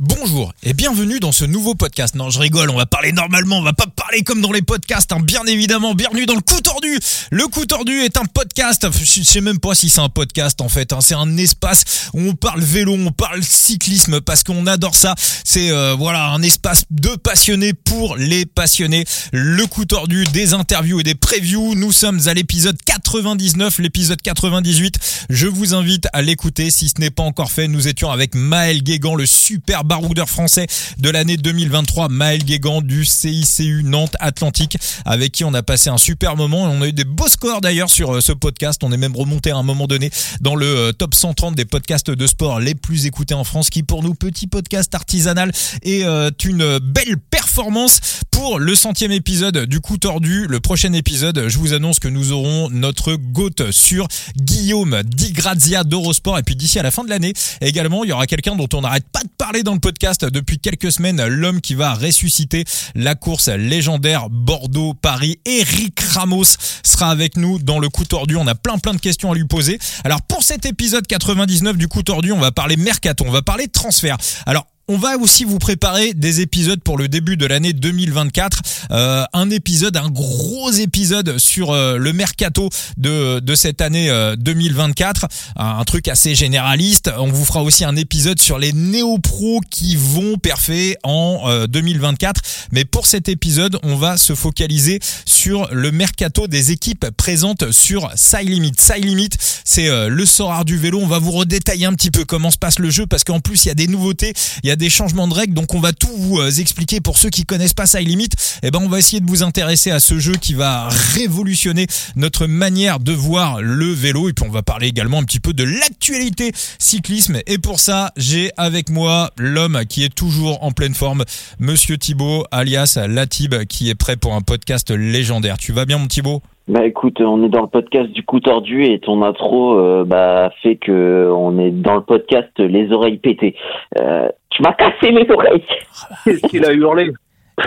Bonjour et bienvenue dans ce nouveau podcast. Non, je rigole, on va parler normalement, on va pas parler comme dans les podcasts, hein. bien évidemment. Bienvenue dans le coup tordu. Le coup tordu est un podcast. Je sais même pas si c'est un podcast en fait. Hein. C'est un espace où on parle vélo, on parle cyclisme parce qu'on adore ça. C'est euh, voilà un espace de passionnés pour les passionnés. Le coup tordu, des interviews et des previews. Nous sommes à l'épisode 99, l'épisode 98. Je vous invite à l'écouter si ce n'est pas encore fait. Nous étions avec Maël Guégan, le super baroudeur français de l'année 2023, Maël Guégan du CICU Nantes Atlantique, avec qui on a passé un super moment. On a eu des beaux scores d'ailleurs sur euh, ce podcast. On est même remonté à un moment donné dans le euh, top 130 des podcasts de sport les plus écoutés en France, qui pour nous, petit podcast artisanal, est euh, une belle performance pour le centième épisode du coup tordu. Le prochain épisode, je vous annonce que nous aurons notre GOAT sur Guillaume Di Grazia d'Eurosport. Et puis d'ici à la fin de l'année, également, il y aura quelqu'un dont on n'arrête pas de parler dans podcast depuis quelques semaines, l'homme qui va ressusciter la course légendaire Bordeaux-Paris. Eric Ramos sera avec nous dans le coup tordu. On a plein plein de questions à lui poser. Alors pour cet épisode 99 du coup tordu, on va parler mercato, on va parler transfert. Alors on va aussi vous préparer des épisodes pour le début de l'année 2024. Euh, un épisode, un gros épisode sur euh, le mercato de, de cette année 2024. Euh, un, truc assez généraliste. On vous fera aussi un épisode sur les néo-pros qui vont perfer en 2024. Mais pour cet épisode, on va se focaliser sur le mercato des équipes présentes sur Side Limit. Side Limit, c'est le Sorar du vélo. On va vous redétailler un petit peu comment se passe le jeu parce qu'en plus, il y a des nouveautés. Des changements de règles, donc on va tout vous euh, expliquer pour ceux qui connaissent pas Side Limit. Et eh ben on va essayer de vous intéresser à ce jeu qui va révolutionner notre manière de voir le vélo. Et puis on va parler également un petit peu de l'actualité cyclisme. Et pour ça, j'ai avec moi l'homme qui est toujours en pleine forme, Monsieur Thibaut, alias Latib, qui est prêt pour un podcast légendaire. Tu vas bien, mon Thibaut? Bah écoute, on est dans le podcast du coup tordu et ton intro euh, bah, fait que on est dans le podcast les oreilles pétées. Euh, tu m'as cassé mes oreilles. Qu'est-ce qu'il a hurlé ben,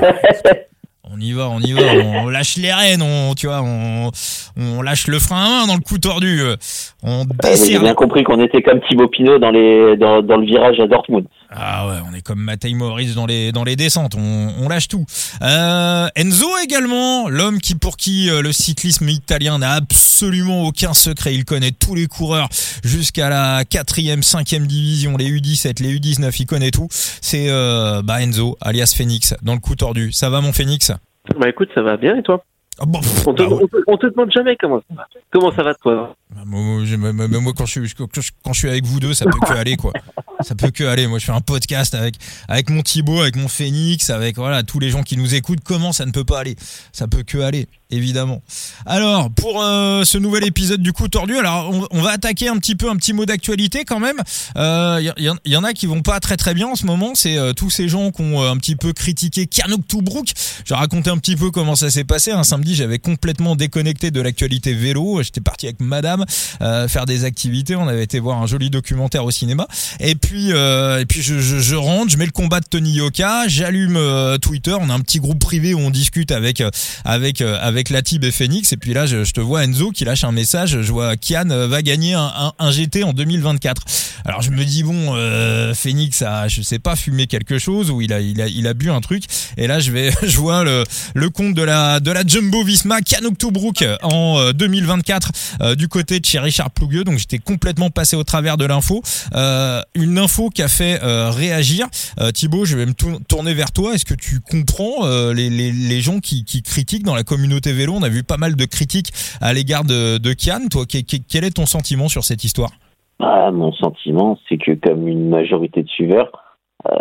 bah, On y va, on y va, on lâche les rênes, on, tu vois, on, on lâche le frein à main dans le coup tordu. On ah, J'ai bien compris qu'on était comme Thibaut Pinot dans, les, dans, dans le virage à Dortmund. Ah ouais, on est comme Matej Morris dans les dans les descentes, on, on lâche tout. Euh, Enzo également, l'homme qui pour qui euh, le cyclisme italien n'a absolument aucun secret, il connaît tous les coureurs jusqu'à la quatrième, cinquième division, les U17, les U19, il connaît tout. C'est euh, bah Enzo, alias Phoenix, dans le coup tordu. Ça va mon Phoenix? Bah écoute, ça va bien et toi? Ah bon, on, te, bah on, te, demande jamais comment ça va. Comment ça va toi? Bah, moi, moi, quand je suis quand je suis avec vous deux, ça peut que aller quoi. Ça peut que aller. Moi, je fais un podcast avec avec mon Thibaut, avec mon Phoenix, avec voilà tous les gens qui nous écoutent. Comment ça ne peut pas aller? Ça peut que aller évidemment. Alors, pour euh, ce nouvel épisode du coup tordu, alors on, va attaquer un petit peu un petit mot d'actualité quand même. Il euh, y, y, en a qui vont pas très très bien en ce moment. C'est euh, tous ces gens qui ont un petit peu critiqué Kianok Toubrook. Je vais raconter un petit peu comment ça s'est passé. Un samedi, j'avais complètement déconnecté de l'actualité vélo. J'étais parti avec Madame faire des activités. On avait été voir un joli documentaire au cinéma. Et puis et puis je, je, je, rentre, je mets le combat de Tony Yoka, j'allume Twitter. On a un petit groupe privé où on discute avec avec avec avec Latib et Phoenix. Et puis là, je, te vois Enzo qui lâche un message. Je vois Kian euh, va gagner un, GT en 2024. Alors je me dis bon, euh, Phoenix a, je sais pas, fumé quelque chose ou il a, il a, il a bu un truc. Et là, je vais, je vois le, le compte de la, de la Jumbo Visma, Kian Octobrook en 2024 euh, du côté de chez Richard Plougueux. Donc j'étais complètement passé au travers de l'info. une info qui a fait réagir. Thibaut, je vais me tourner vers toi. Est-ce que tu comprends les, les, les gens qui critiquent dans la communauté vélo. On a vu pas mal de critiques à l'égard de, de Kian. Toi, quel est ton sentiment sur cette histoire? Ah, Mon sentiment, c'est que comme une majorité de suiveurs, euh,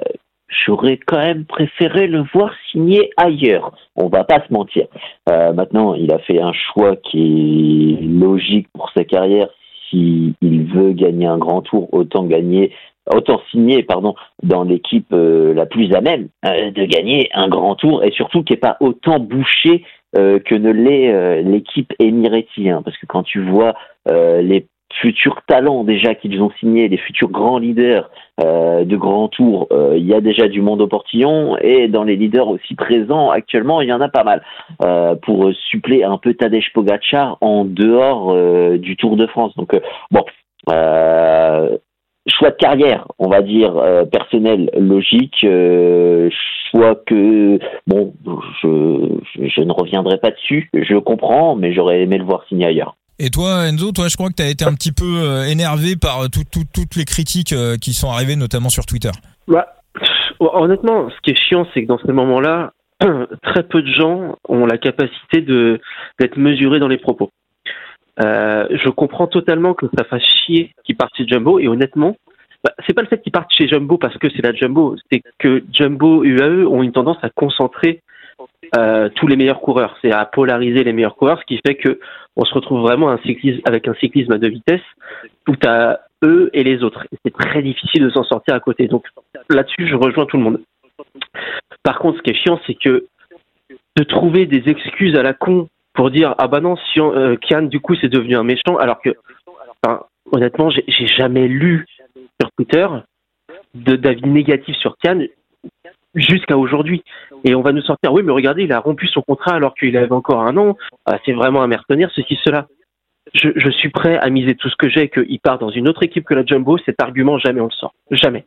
j'aurais quand même préféré le voir signer ailleurs. On va pas se mentir. Euh, maintenant, il a fait un choix qui est logique pour sa carrière. S'il veut gagner un grand tour, autant gagner autant signer pardon dans l'équipe euh, la plus à même de gagner un grand tour et surtout qui n'est pas autant bouché que ne l'est euh, l'équipe émiratie. Hein, parce que quand tu vois euh, les futurs talents déjà qu'ils ont signés, les futurs grands leaders de grand tour, il y a déjà du monde au portillon et dans les leaders aussi présents actuellement, il y en a pas mal pour suppléer un peu Tadej Pogacar en dehors du Tour de France. Donc bon, choix de carrière, on va dire euh, personnel, logique, euh, choix que bon, je, je, ne reviendrai pas dessus. Je comprends, mais j'aurais aimé le voir signer ailleurs. Et toi, Enzo, toi, je crois que tu as été un petit peu euh, énervé par toutes les critiques qui sont arrivées, notamment sur Twitter. Bah, honnêtement, ce qui est chiant, c'est que dans ces moments-là, très peu de gens ont la capacité de d'être mesurés dans les propos. Euh, je comprends totalement que ça fasse chier qu'ils partent chez Jumbo et honnêtement, bah, c'est pas le fait qu'ils partent chez Jumbo parce que c'est la Jumbo, c'est que Jumbo UAE ont une tendance à concentrer euh, tous les meilleurs coureurs, c'est à polariser les meilleurs coureurs, ce qui fait que on se retrouve vraiment avec un cyclisme à deux vitesses, tout à eux et les autres. C'est très difficile de s'en sortir à côté. Donc là-dessus, je rejoins tout le monde. Par contre, ce qui est chiant, c'est que de trouver des excuses à la con pour dire ah bah non si euh, Kian du coup c'est devenu un méchant alors que honnêtement j'ai jamais lu sur Twitter d'avis négatif sur Kian jusqu'à aujourd'hui. Et on va nous sortir oui mais regardez il a rompu son contrat alors qu'il avait encore un an. Ah, c'est vraiment un mercenaire ceci cela. Je, suis prêt à miser tout ce que j'ai qu'il part dans une autre équipe que la Jumbo. Cet argument jamais on le sort. Jamais.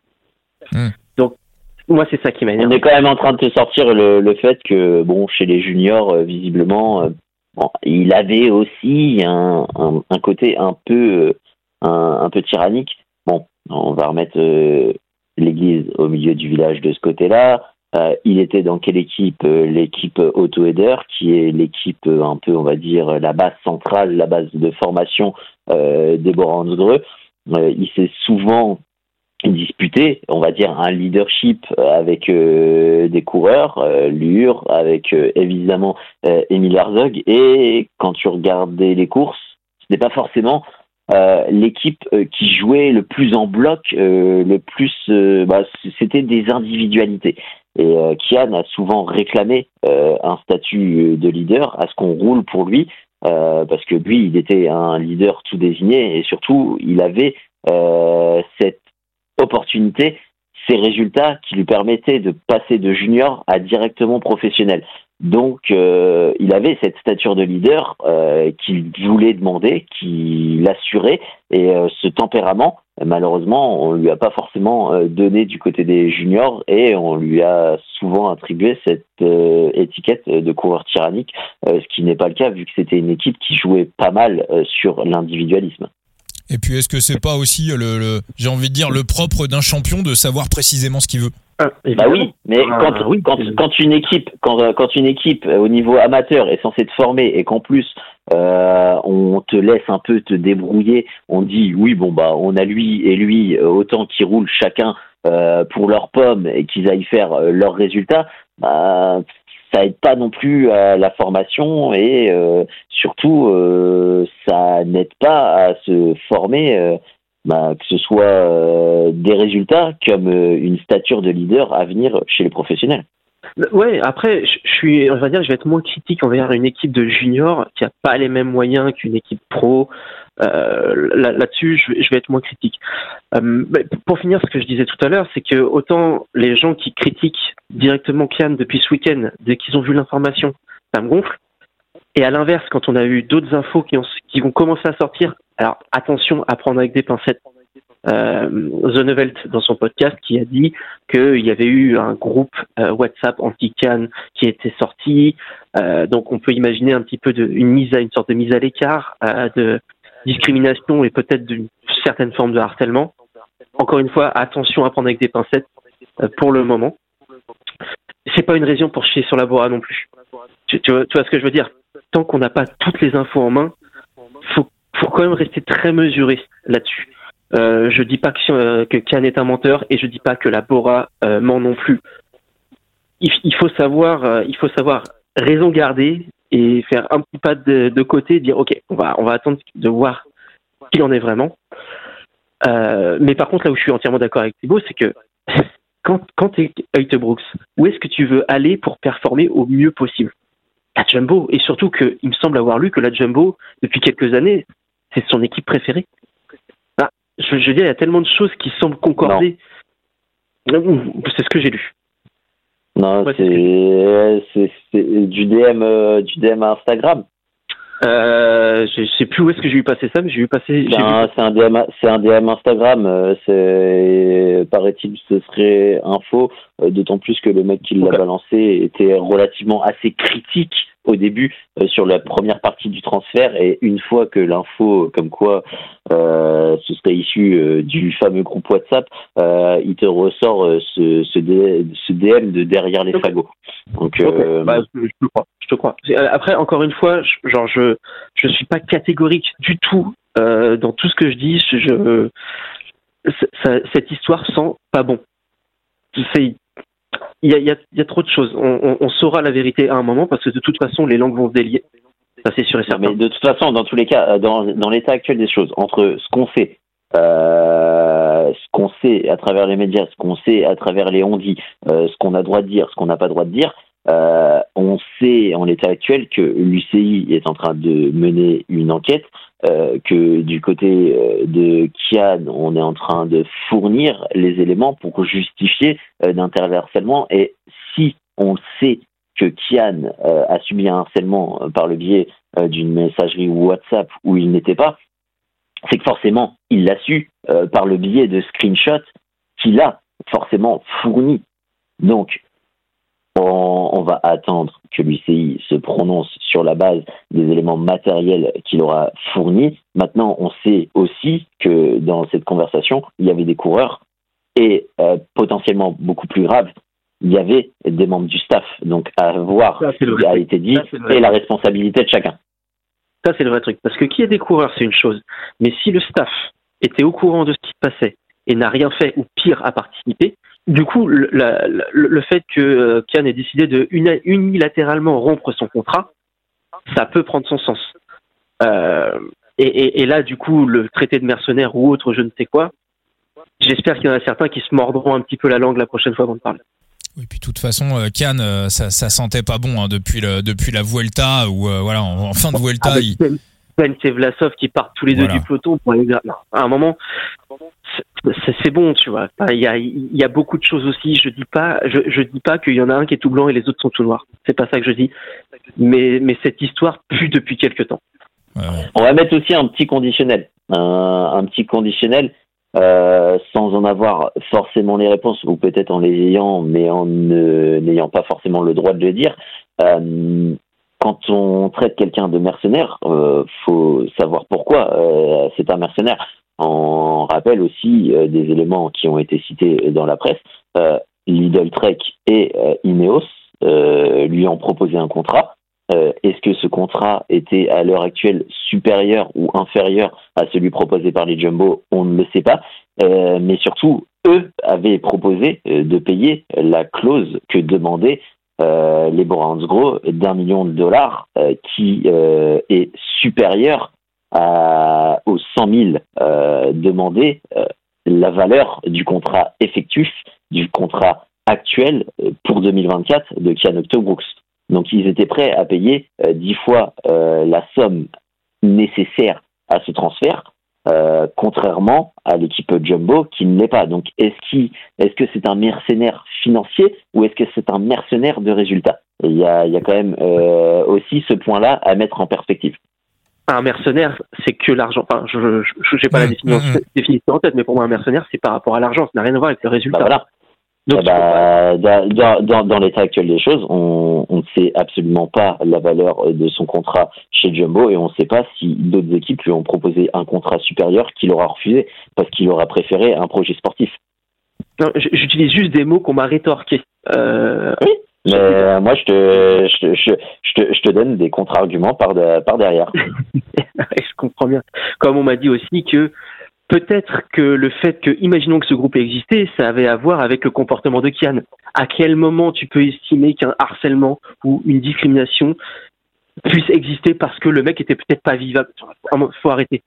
Hmm. donc moi, c'est ça qui m'énerve. On est quand même en train de te sortir le, le fait que, bon, chez les juniors, euh, visiblement, euh, il avait aussi un, un, côté un peu, euh, un, peu tyrannique. Bon, on va remettre euh, l'église au milieu du village de ce côté-là. Euh, il était dans quelle équipe L'équipe Auto-Header, qui est l'équipe un peu, on va dire, la base centrale, la base de formation euh, des Borandreux. il s'est souvent disputer, on va dire, un leadership avec euh, des coureurs, euh, Lure, avec euh, évidemment euh, Emile Herzog. Et quand tu regardais les courses, ce n'est pas forcément l'équipe qui jouait le plus en bloc, le plus, bah, c'était des individualités. Et Kian a souvent réclamé un statut de leader, à ce qu'on roule pour lui, parce que lui, il était un leader tout désigné et surtout, il avait cette opportunité, ces résultats qui lui permettaient de passer de junior à directement professionnel. Donc, euh, il avait cette stature de leader euh, qu'il voulait demander, qu'il assurait, et euh, ce tempérament, malheureusement, on lui a pas forcément donné du côté des juniors, et on lui a souvent attribué cette étiquette de coureur tyrannique, ce qui n'est pas le cas vu que c'était une équipe qui jouait pas mal sur l'individualisme. Et puis, est-ce que c'est pas aussi le, j'ai envie de dire, le propre d'un champion de savoir précisément ce qu'il veut? Ah, bah oui, mais ah, quand, quand, une équipe, quand, quand une équipe euh, au niveau amateur est censée te former et qu'en plus euh, on te laisse un peu te débrouiller, on dit oui bon bah on a lui et lui euh, autant qu'ils roulent chacun pour leurs pommes et qu'ils aillent faire leurs résultats, bah ça aide pas non plus à la formation et euh, surtout euh, ça n'aide pas à se former euh, bah, que ce soit des résultats comme une stature de leader à venir chez les professionnels. Ouais, après, je suis, on va dire, je vais être moins critique envers une équipe de juniors qui a pas les mêmes moyens qu'une équipe pro. Euh, là-dessus, je, vais être moins critique. Euh, pour finir, ce que je disais tout à l'heure, c'est que autant les gens qui critiquent directement Kian depuis ce week-end, dès qu'ils ont vu l'information, ça me gonfle. Et à l'inverse, quand on a eu d'autres infos qui, ont, qui vont commencer à sortir, alors attention à prendre avec des pincettes euh, Zonevelt dans son podcast qui a dit qu'il y avait eu un groupe euh, WhatsApp anti-can qui était sorti. Donc on peut imaginer un petit peu une une sorte de mise à l'écart, de discrimination et peut-être d'une certaine forme de harcèlement. Encore une fois, attention à prendre avec des pincettes euh, pour le moment. C'est pas une raison pour chier sur la Bora non plus. Tu, vois, ce que je veux dire? Tant qu'on n'a pas toutes les infos en main, faut, faut quand même rester très mesuré là-dessus. Euh, je dis pas que, euh, est un menteur et je dis pas que la Bora euh, ment non plus. Il, faut savoir, euh, il faut savoir raison garder et faire un petit pas de, de côté, dire ok, on va, on va attendre de voir qui en est vraiment. mais par contre, là où je suis entièrement d'accord avec Thibaut, c'est que quand, quand tu es Brooks, où est-ce que tu veux aller pour performer au mieux possible? La Jumbo. Et surtout qu'il me semble avoir lu que la Jumbo, depuis quelques années, c'est son équipe préférée je, veux dire, il y a tellement de choses qui semblent concorder. C'est ce que j'ai lu. Non, c'est du DM, euh, du DM à Instagram. Euh, je sais plus où est-ce que j'ai vu passer ça, mais j'ai vu passer. C'est un, un, DM, c'est un DM Instagram. Euh, c'est paraît-il, ce serait info. Euh, d'autant plus que le mec qui l'a balancé était relativement assez critique au début euh, sur la première partie du transfert et une fois que l'info comme quoi euh, ce serait issu euh, du fameux groupe WhatsApp, il te ressort ce, ce, DM de derrière les fagots. Donc bah, je, te crois, je te crois. Après encore une fois, je, genre je je suis pas catégorique du tout dans tout ce que je dis. Je, cette histoire sent pas bon. C'est il y a, trop de choses. On, saura la vérité à un moment parce que de toute façon, les langues vont se délier. Ça, c'est sûr et certain. Mais de toute façon, dans tous les cas, dans, dans l'état actuel des choses, entre ce qu'on sait, euh, ce qu'on sait à travers les médias, ce qu'on sait à travers les on-dit, euh, ce qu'on a droit de dire, ce qu'on n'a pas droit de dire, euh, on sait en l'état actuel que l'UCI est en train de mener une enquête, euh, que du côté euh, de Kian, on est en train de fournir les éléments pour justifier euh, d'interversellement. Et si on sait que Kian a subi un harcèlement par le biais d'une messagerie WhatsApp où il n'était pas, c'est que forcément, il l'a su par le biais de screenshots qu'il a forcément fourni. Donc, on, va attendre que l'UCI se prononce sur la base des éléments matériels qu'il aura fournis. Maintenant, on sait aussi que dans cette conversation, il y avait des coureurs et euh, potentiellement beaucoup plus grave, il y avait des membres du staff. Donc, à voir ce qui a été dit et la responsabilité de chacun. Ça, c'est le vrai truc. Parce que qui est des coureurs, c'est une chose. Mais si le staff était au courant de ce qui se passait et n'a rien fait ou pire à participer, du coup, le, le, fait que euh, Kian ait décidé de unilatéralement rompre son contrat, ça peut prendre son sens. Euh, et, et, là, du coup, le traité de mercenaires ou autre, je ne sais quoi, j'espère qu'il y en a certains qui se mordront un petit peu la langue la prochaine fois qu'on parle. Oui, puis de toute façon, euh, Kian, ça, ça sentait pas bon hein, depuis, le, depuis la Vuelta, ou voilà, en, fin de Vuelta. Il... Et Vlasov qui partent tous les deux du peloton pour aller. à un moment, c'est bon, tu vois. Il y a, il y a beaucoup de choses aussi. Je dis pas, je, je dis pas qu'il y en a un qui est tout blanc et les autres sont tout noirs. C'est pas ça que je dis. Mais, mais cette histoire pue depuis quelque temps. On va mettre aussi un petit conditionnel, un, un petit conditionnel euh, sans en avoir forcément les réponses ou peut-être en les ayant, mais en n'ayant pas forcément le droit de le dire. Euh, quand on traite quelqu'un de mercenaire, euh, faut savoir pourquoi euh, c'est un mercenaire. On rappelle aussi euh, des éléments qui ont été cités dans la presse. Euh, Lidl Trek et euh, Ineos lui ont proposé un contrat. Est-ce que ce contrat était à l'heure actuelle supérieur ou inférieur à celui proposé par les Jumbo? On ne le sait pas. mais surtout, eux avaient proposé de payer la clause que demandaient les Gros d'un million de dollars qui est supérieur aux 100 000 euh, demandés euh, la valeur du contrat effectif, du contrat actuel euh, pour 2024 de Kian Brooks. Donc ils étaient prêts à payer euh, dix fois la somme nécessaire à ce transfert, contrairement à l'équipe Jumbo qui ne l'est pas. Donc est-ce qu est-ce que c'est un mercenaire financier ou est-ce que c'est un mercenaire de résultats? Il y a, il y a quand même aussi ce point-là à mettre en perspective un mercenaire, c'est que l'argent. Enfin, je n'ai pas la mmh, définition, mmh, mmh. définition, en tête, mais pour moi, un mercenaire, c'est par rapport à l'argent. Ça n'a rien à voir avec le résultat. Bah, voilà. Donc, bah, dans, dans, dans l'état actuel des choses, on ne sait absolument pas la valeur de son contrat chez Jumbo et on ne sait pas si d'autres équipes lui ont proposé un contrat supérieur qu'il aura refusé parce qu'il aura préféré un projet sportif. J'utilise juste des mots qu'on m'a rétorqués. Euh, oui. Mais euh, moi, je te, je, je, je, te, je te donne des contre-arguments par, par derrière. je comprends bien. Comme on m'a dit aussi que peut-être que le fait que, imaginons que ce groupe existait, ça avait à voir avec le comportement de Kian. À quel moment tu peux estimer qu'un harcèlement ou une discrimination puisse exister parce que le mec était peut-être pas vivable? Faut arrêter.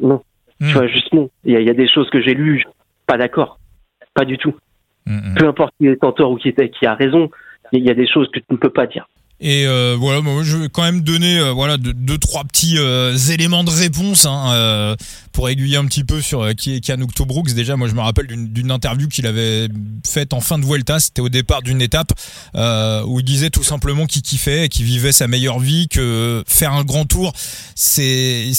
non. Tu hmm. vois, juste non. Il y, a, il y a des choses que j'ai lues, pas d'accord. Pas du tout. Hmm, hmm. Peu importe qui est en tort ou qui, est, qui a raison, il y a des choses que tu ne peux pas dire. Et euh, voilà, moi je vais quand même donner euh, voilà deux, trois petits euh, éléments de réponse hein, euh, pour aiguiller un petit peu sur euh, qui est Kian Brooks. Déjà, moi je me rappelle d'une interview qu'il avait faite en fin de Vuelta. C'était au départ d'une étape où il disait tout simplement qu'il kiffait, qu'il vivait sa meilleure vie, que faire un grand tour, c'est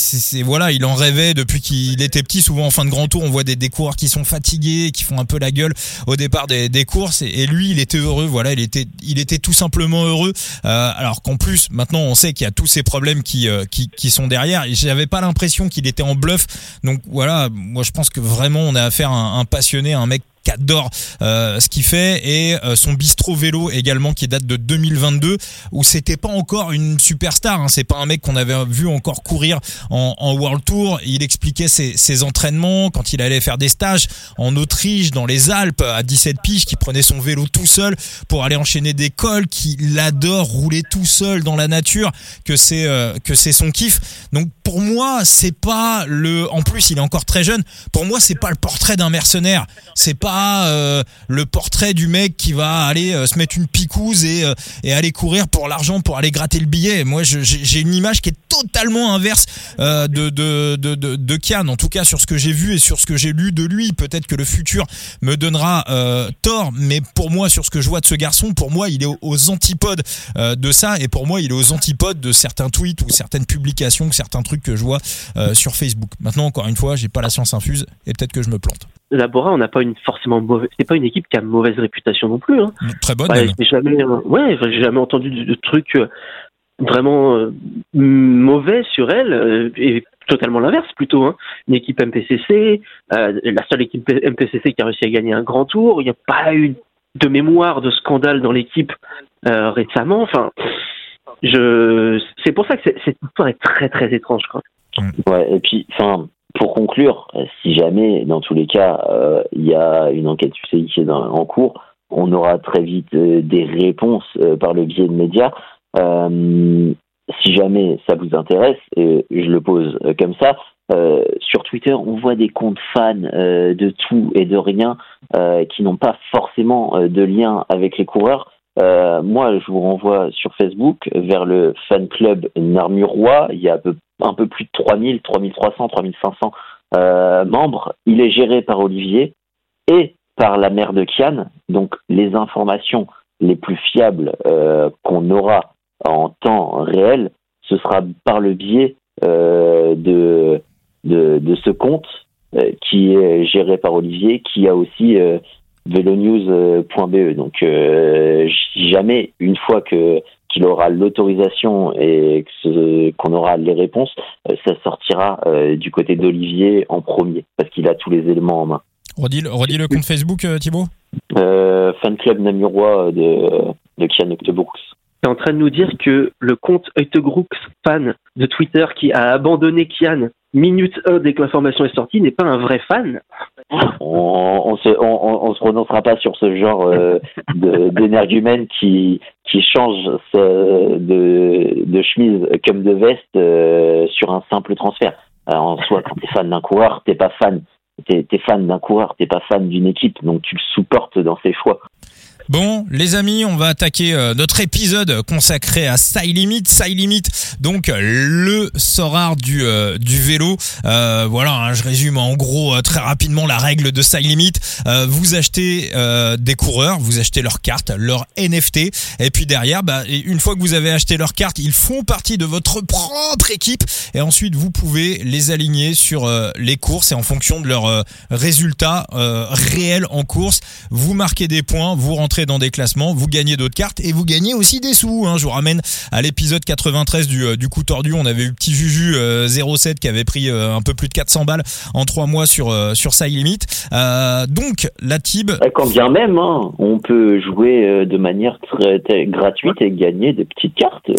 voilà, il en rêvait depuis qu'il était petit. Souvent en fin de grand tour, on voit des, des coureurs qui sont fatigués, qui font un peu la gueule au départ des, des courses. Et, et lui, il était heureux. Voilà, il était il était tout simplement heureux. Euh, alors qu'en plus, maintenant, on sait qu'il y a tous ces problèmes qui, euh, qui, sont derrière. J'avais pas l'impression qu'il était en bluff. Donc voilà, moi je pense que vraiment on a affaire à un passionné, un mec adore euh, ce qu'il fait et euh, son bistrot vélo également qui date de 2022 où c'était pas encore une superstar hein, c'est pas un mec qu'on avait vu encore courir en, en World Tour. Il expliquait ses, ses, entraînements quand il allait faire des stages en Autriche dans les Alpes à 17 piges qui prenait son vélo tout seul pour aller enchaîner des cols qu'il adore rouler tout seul dans la nature que c'est euh, que c'est son kiff. Donc pour moi c'est pas le en plus il est encore très jeune. Pour moi c'est pas le portrait d'un mercenaire. C'est pas euh, le portrait du mec qui va aller euh, se mettre une picouse et, euh, et aller courir pour l'argent pour aller gratter le billet. Moi, j'ai une image qui est totalement inverse de, de, de Kian, en tout cas sur ce que j'ai vu et sur ce que j'ai lu de lui. Peut-être que le futur me donnera tort, mais pour moi, sur ce que je vois de ce garçon, pour moi, il est aux, antipodes de ça et pour moi, il est aux antipodes de certains tweets ou certaines publications, certains trucs que je vois sur Facebook. Maintenant, encore une fois, j'ai pas la science infuse et peut-être que je me plante. Bora, on n'a pas une forcément mauvaise. C'est pas une équipe qui a mauvaise réputation non plus. Hein. Très bonne. Ouais, j'ai jamais, ouais, j'ai jamais entendu de, de trucs euh, vraiment euh, mauvais sur elle euh, et totalement l'inverse plutôt. Hein. Une équipe MPCC, euh, la seule équipe MPCC qui a réussi à gagner un grand tour. Il n'y a pas eu de mémoire de scandale dans l'équipe euh, récemment. Enfin, je, c'est pour ça que cette histoire est très très étrange. Quoi. Ouais, et puis, enfin, pour conclure, si jamais, dans tous les cas, euh, il y a une enquête UCI qui est en cours, on aura très vite euh, des réponses euh, par le biais de médias. Euh, si jamais ça vous intéresse, et je le pose comme ça, sur Twitter, on voit des comptes fans de tout et de rien qui n'ont pas forcément de lien avec les coureurs. Euh, moi, je vous renvoie sur Facebook vers le fan club Narmurois. Il y a un peu, plus de 3000, 3300, 3500 euh, membres. Il est géré par Olivier et par la mère de Kian. Donc, les informations les plus fiables euh, qu'on aura en temps réel, ce sera par le biais euh, de, ce compte qui est géré par Olivier, qui a aussi velonews.be. Donc, euh, si jamais, une fois que qu'il aura l'autorisation et qu'on aura les réponses, euh, ça sortira euh, du côté d'Olivier en premier, parce qu'il a tous les éléments en main. Redis, redis le compte Facebook, euh, Thibaut euh, Fan Club Namurois de, de Kian Octobrooks. Tu es en train de nous dire que le compte Octobrooks fan de Twitter qui a abandonné Kian minute 1 dès que l'information est sortie n'est pas un vrai fan on, on, se, on, on se prononcera pas sur ce genre euh, d'énergumène qui qui change de, chemise comme de veste euh, sur un simple transfert. Alors, en soi, quand t'es fan d'un coureur, t'es pas fan. T'es es fan d'un coureur, t'es pas fan d'une équipe, donc tu le supportes dans ses choix. Bon, les amis, on va attaquer euh, notre épisode consacré à Side Limit. Limit, donc le sorare du euh, vélo. Euh, voilà, hein, je résume en gros euh, très rapidement la règle de Side Limit. Euh, vous achetez des coureurs, vous achetez leurs cartes, leur NFT, et puis derrière, bah, une fois que vous avez acheté leurs cartes, ils font partie de votre propre équipe, et ensuite vous pouvez les aligner sur les courses et en fonction de leurs résultats réels en course, vous marquez des points, vous rentrez dans des classements, vous gagnez d'autres cartes et vous gagnez aussi des sous. Hein. Je vous ramène à l'épisode 93 du, euh, du coup tordu. On avait eu petit Juju euh, 07 qui avait pris euh, un peu plus de 400 balles en trois mois sur euh, sur Side Limit. Euh, donc la Tib. Quand bien même, hein, on peut jouer de manière très, très, gratuite et gagner des petites cartes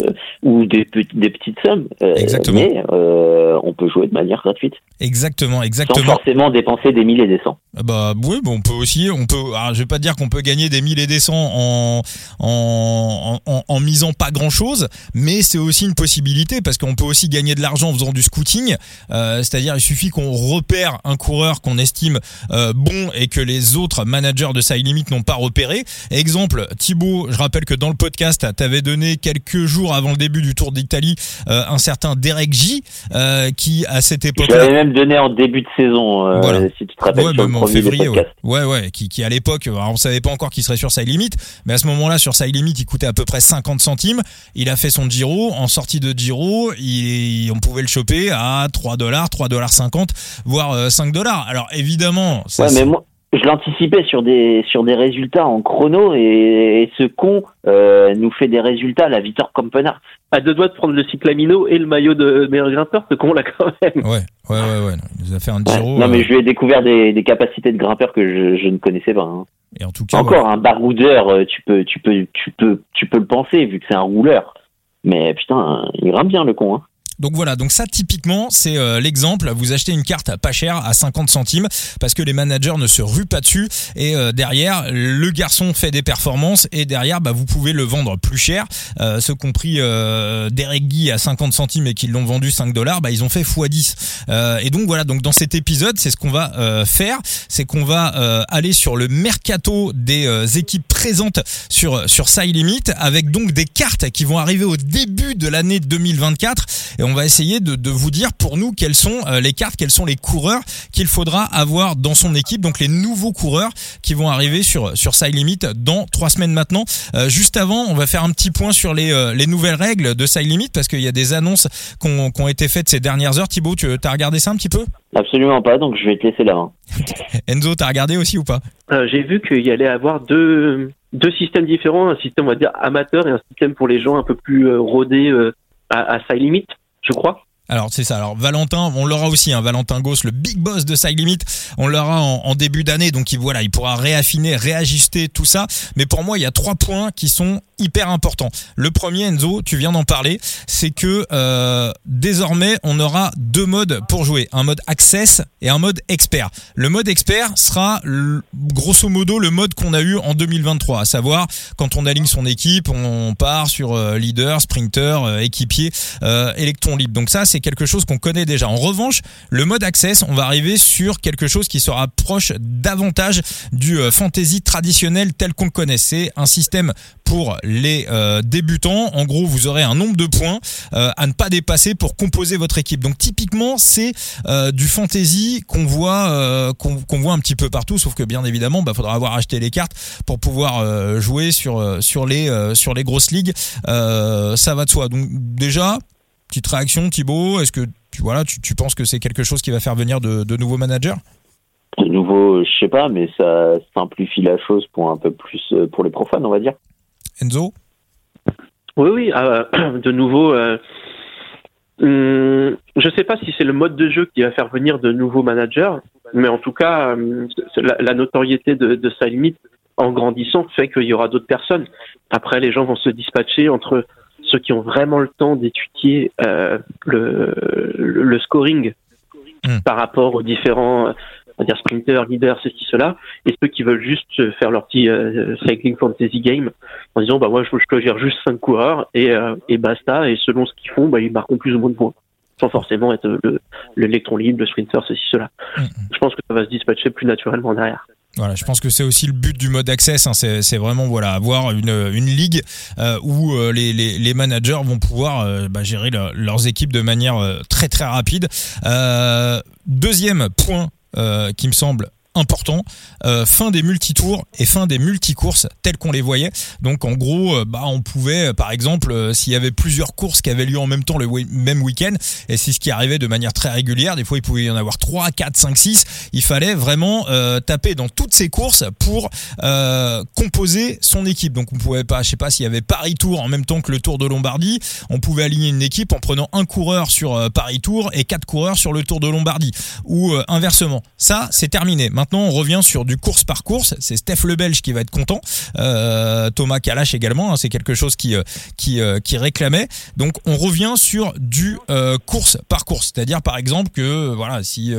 ou des, des petites sommes. exactement. Mais on peut jouer de manière gratuite. Exactement, exactement. Sans forcément dépenser des mille et des cents. Bah oui, bon, on peut aussi, on peut. Alors, je vais pas dire qu'on peut gagner des mille et descend en, en, en, en misant pas grand chose, mais c'est aussi une possibilité parce qu'on peut aussi gagner de l'argent en faisant du scouting. Euh, C'est-à-dire, il suffit qu'on repère un coureur qu'on estime euh, bon et que les autres managers de Side Limit n'ont pas repéré. Exemple, Thibaut, je rappelle que dans le podcast, t'avais donné quelques jours avant le début du Tour d'Italie euh, un certain Derek J qui à cette Je époque-là l'avais même donné en début de saison, Voilà. si tu te rappelles, Ouais, même en février, ouais. ouais, ouais, qui, qui à l'époque, on savait pas encore qu'il serait sur Side Limit, mais à ce moment-là, sur Side Limit, il coûtait à peu près 50 centimes. Il a fait son Giro, en sortie de Giro, il, on pouvait le choper à 3 dollars, 3 dollars 50, voire euh, 5 dollars. Alors évidemment, ça, Ouais, mais moi, je l'anticipais sur des sur des résultats en chrono et, et ce con euh, nous fait des résultats à la Victor Campenard. À deux doigts de prendre le cyclamino et le maillot de meilleur grimpeur, ce con là quand même. ouais, ouais, ouais, ouais, non, il nous a fait un Ouais. Giro. non, mais euh, je lui ai découvert des, des capacités de grimpeur que je, je ne connaissais pas. hein. et en tout cas, Encore un baroudeur, euh, tu peux tu peux tu peux tu peux le penser vu que c'est un rouleur. Mais putain, il grimpe bien le con. Hein. Donc voilà, donc ça typiquement c'est euh, l'exemple. Vous achetez une carte pas chère à 50 centimes parce que les managers ne se ruent pas dessus et euh, derrière le garçon fait des performances et derrière bah, vous pouvez le vendre plus cher. Euh, ceux qui ont pris euh, Derek Guy à 50 centimes et qui l'ont vendu 5 dollars, bah, ils ont fait x10. Euh, et donc voilà, donc dans cet épisode c'est ce qu'on va euh, faire, c'est qu'on va euh, aller sur le mercato des équipes présentes sur sur Limit avec donc des cartes qui vont arriver au début de l'année 2024 et on va essayer de, de vous dire pour nous quelles sont euh, les cartes, quels sont les coureurs qu'il faudra avoir dans son équipe, donc les nouveaux coureurs qui vont arriver sur sur Side Limit dans trois semaines maintenant. Euh, juste avant, on va faire un petit point sur les euh, les nouvelles règles de Side Limit parce qu'il y a des annonces qui ont, été faites ces dernières heures. Thibaut, tu as regardé ça un petit peu? Absolument pas, donc je vais te laisser la main. Enzo, t'as regardé aussi ou pas? Euh, J'ai vu qu'il y allait avoir deux, deux systèmes différents, un système on va dire amateur et un système pour les gens un peu plus euh, rodés euh, à, à sa limite, je crois. Alors c'est ça. Alors Valentin, on l'aura aussi. Hein, Valentin Goss, le big boss de Side Limit, on l'aura en, début d'année. Donc il voilà, il pourra réaffiner, réajuster tout ça. Mais pour moi, il y a trois points qui sont hyper importants. Le premier, Enzo, tu viens d'en parler, c'est que euh, désormais on aura deux modes pour jouer, un mode Access et un mode Expert. Le mode Expert sera grosso modo le mode qu'on a eu en 2023, à savoir quand on aligne son équipe, on part sur euh, leader, sprinter, euh, équipier, euh, électron libre. Donc ça, c'est quelque chose qu'on connaît déjà. En revanche, le mode Access, on va arriver sur quelque chose qui se rapproche davantage du euh, fantasy traditionnel tel qu'on le connaît. C'est un système pour les euh, débutants. En gros, vous aurez un nombre de points euh, à ne pas dépasser pour composer votre équipe. Donc typiquement, c'est du fantasy qu'on voit qu'on voit un petit peu partout, sauf que bien évidemment, bah faudra avoir acheté les cartes pour pouvoir jouer sur sur les sur les grosses ligues. Ça va de soi. Donc déjà, petite réaction, Thibaut. Est-ce que tu voilà, tu, tu penses que c'est quelque chose qui va faire venir de, de nouveaux managers? De nouveau, je sais pas, mais ça simplifie la chose pour un peu plus euh, pour les profanes, on va dire. Enzo? Oui, oui, euh, de nouveau. Euh, hum, je sais pas si c'est le mode de jeu qui va faire venir de nouveaux managers, mais en tout cas, hum, la notoriété de, de sa limite en grandissant fait qu'il y aura d'autres personnes. Après, les gens vont se dispatcher entre ceux qui ont vraiment le temps d'étudier euh, le, le, le scoring Hmm. par rapport aux différents on va dire sprinters, leaders, ceci, cela, et ceux qui veulent juste faire leur petit euh, cycling fantasy game en disant bah moi je, je peux gère juste cinq coureurs et, euh, et basta et selon ce qu'ils font bah ils marqueront plus ou moins de points sans forcément être le l'électron libre, le sprinter, ceci, cela. Mhm. Je pense que ça va se dispatcher plus naturellement derrière. Voilà, je pense que c'est aussi le but du mode access. hein, c'est, vraiment voilà avoir une, ligue euh, où euh, les, managers vont pouvoir euh, bah, gérer leur- leurs équipes de manière très très rapide. Deuxième point qui me semble important, euh, fin des multitours et fin des multicourses telles qu'on les voyait. Donc en gros, euh, bah on pouvait, euh, par exemple, euh, s'il y avait plusieurs courses qui avaient lieu en même temps le même week-end, et c'est ce qui arrivait de manière très régulière. Des fois, il pouvait y en avoir 3, 4, 5, 6. Il fallait vraiment taper dans toutes ces courses pour composer son équipe. Donc on pouvait pas, je sais pas s'il y avait Paris Tour en même temps que le Tour de Lombardie, on pouvait aligner une équipe en prenant un coureur sur Paris Tour et quatre coureurs sur le Tour de Lombardie ou inversement. Ça, c'est terminé. Maintenant, maintenant on revient sur du course par course. C'est Steph Le Belge qui va être content. Euh, Thomas Kalash également. Hein, c'est quelque chose qui euh, qui euh, qui réclamait. Donc on revient sur du course par course. C'est-à-dire par exemple que voilà si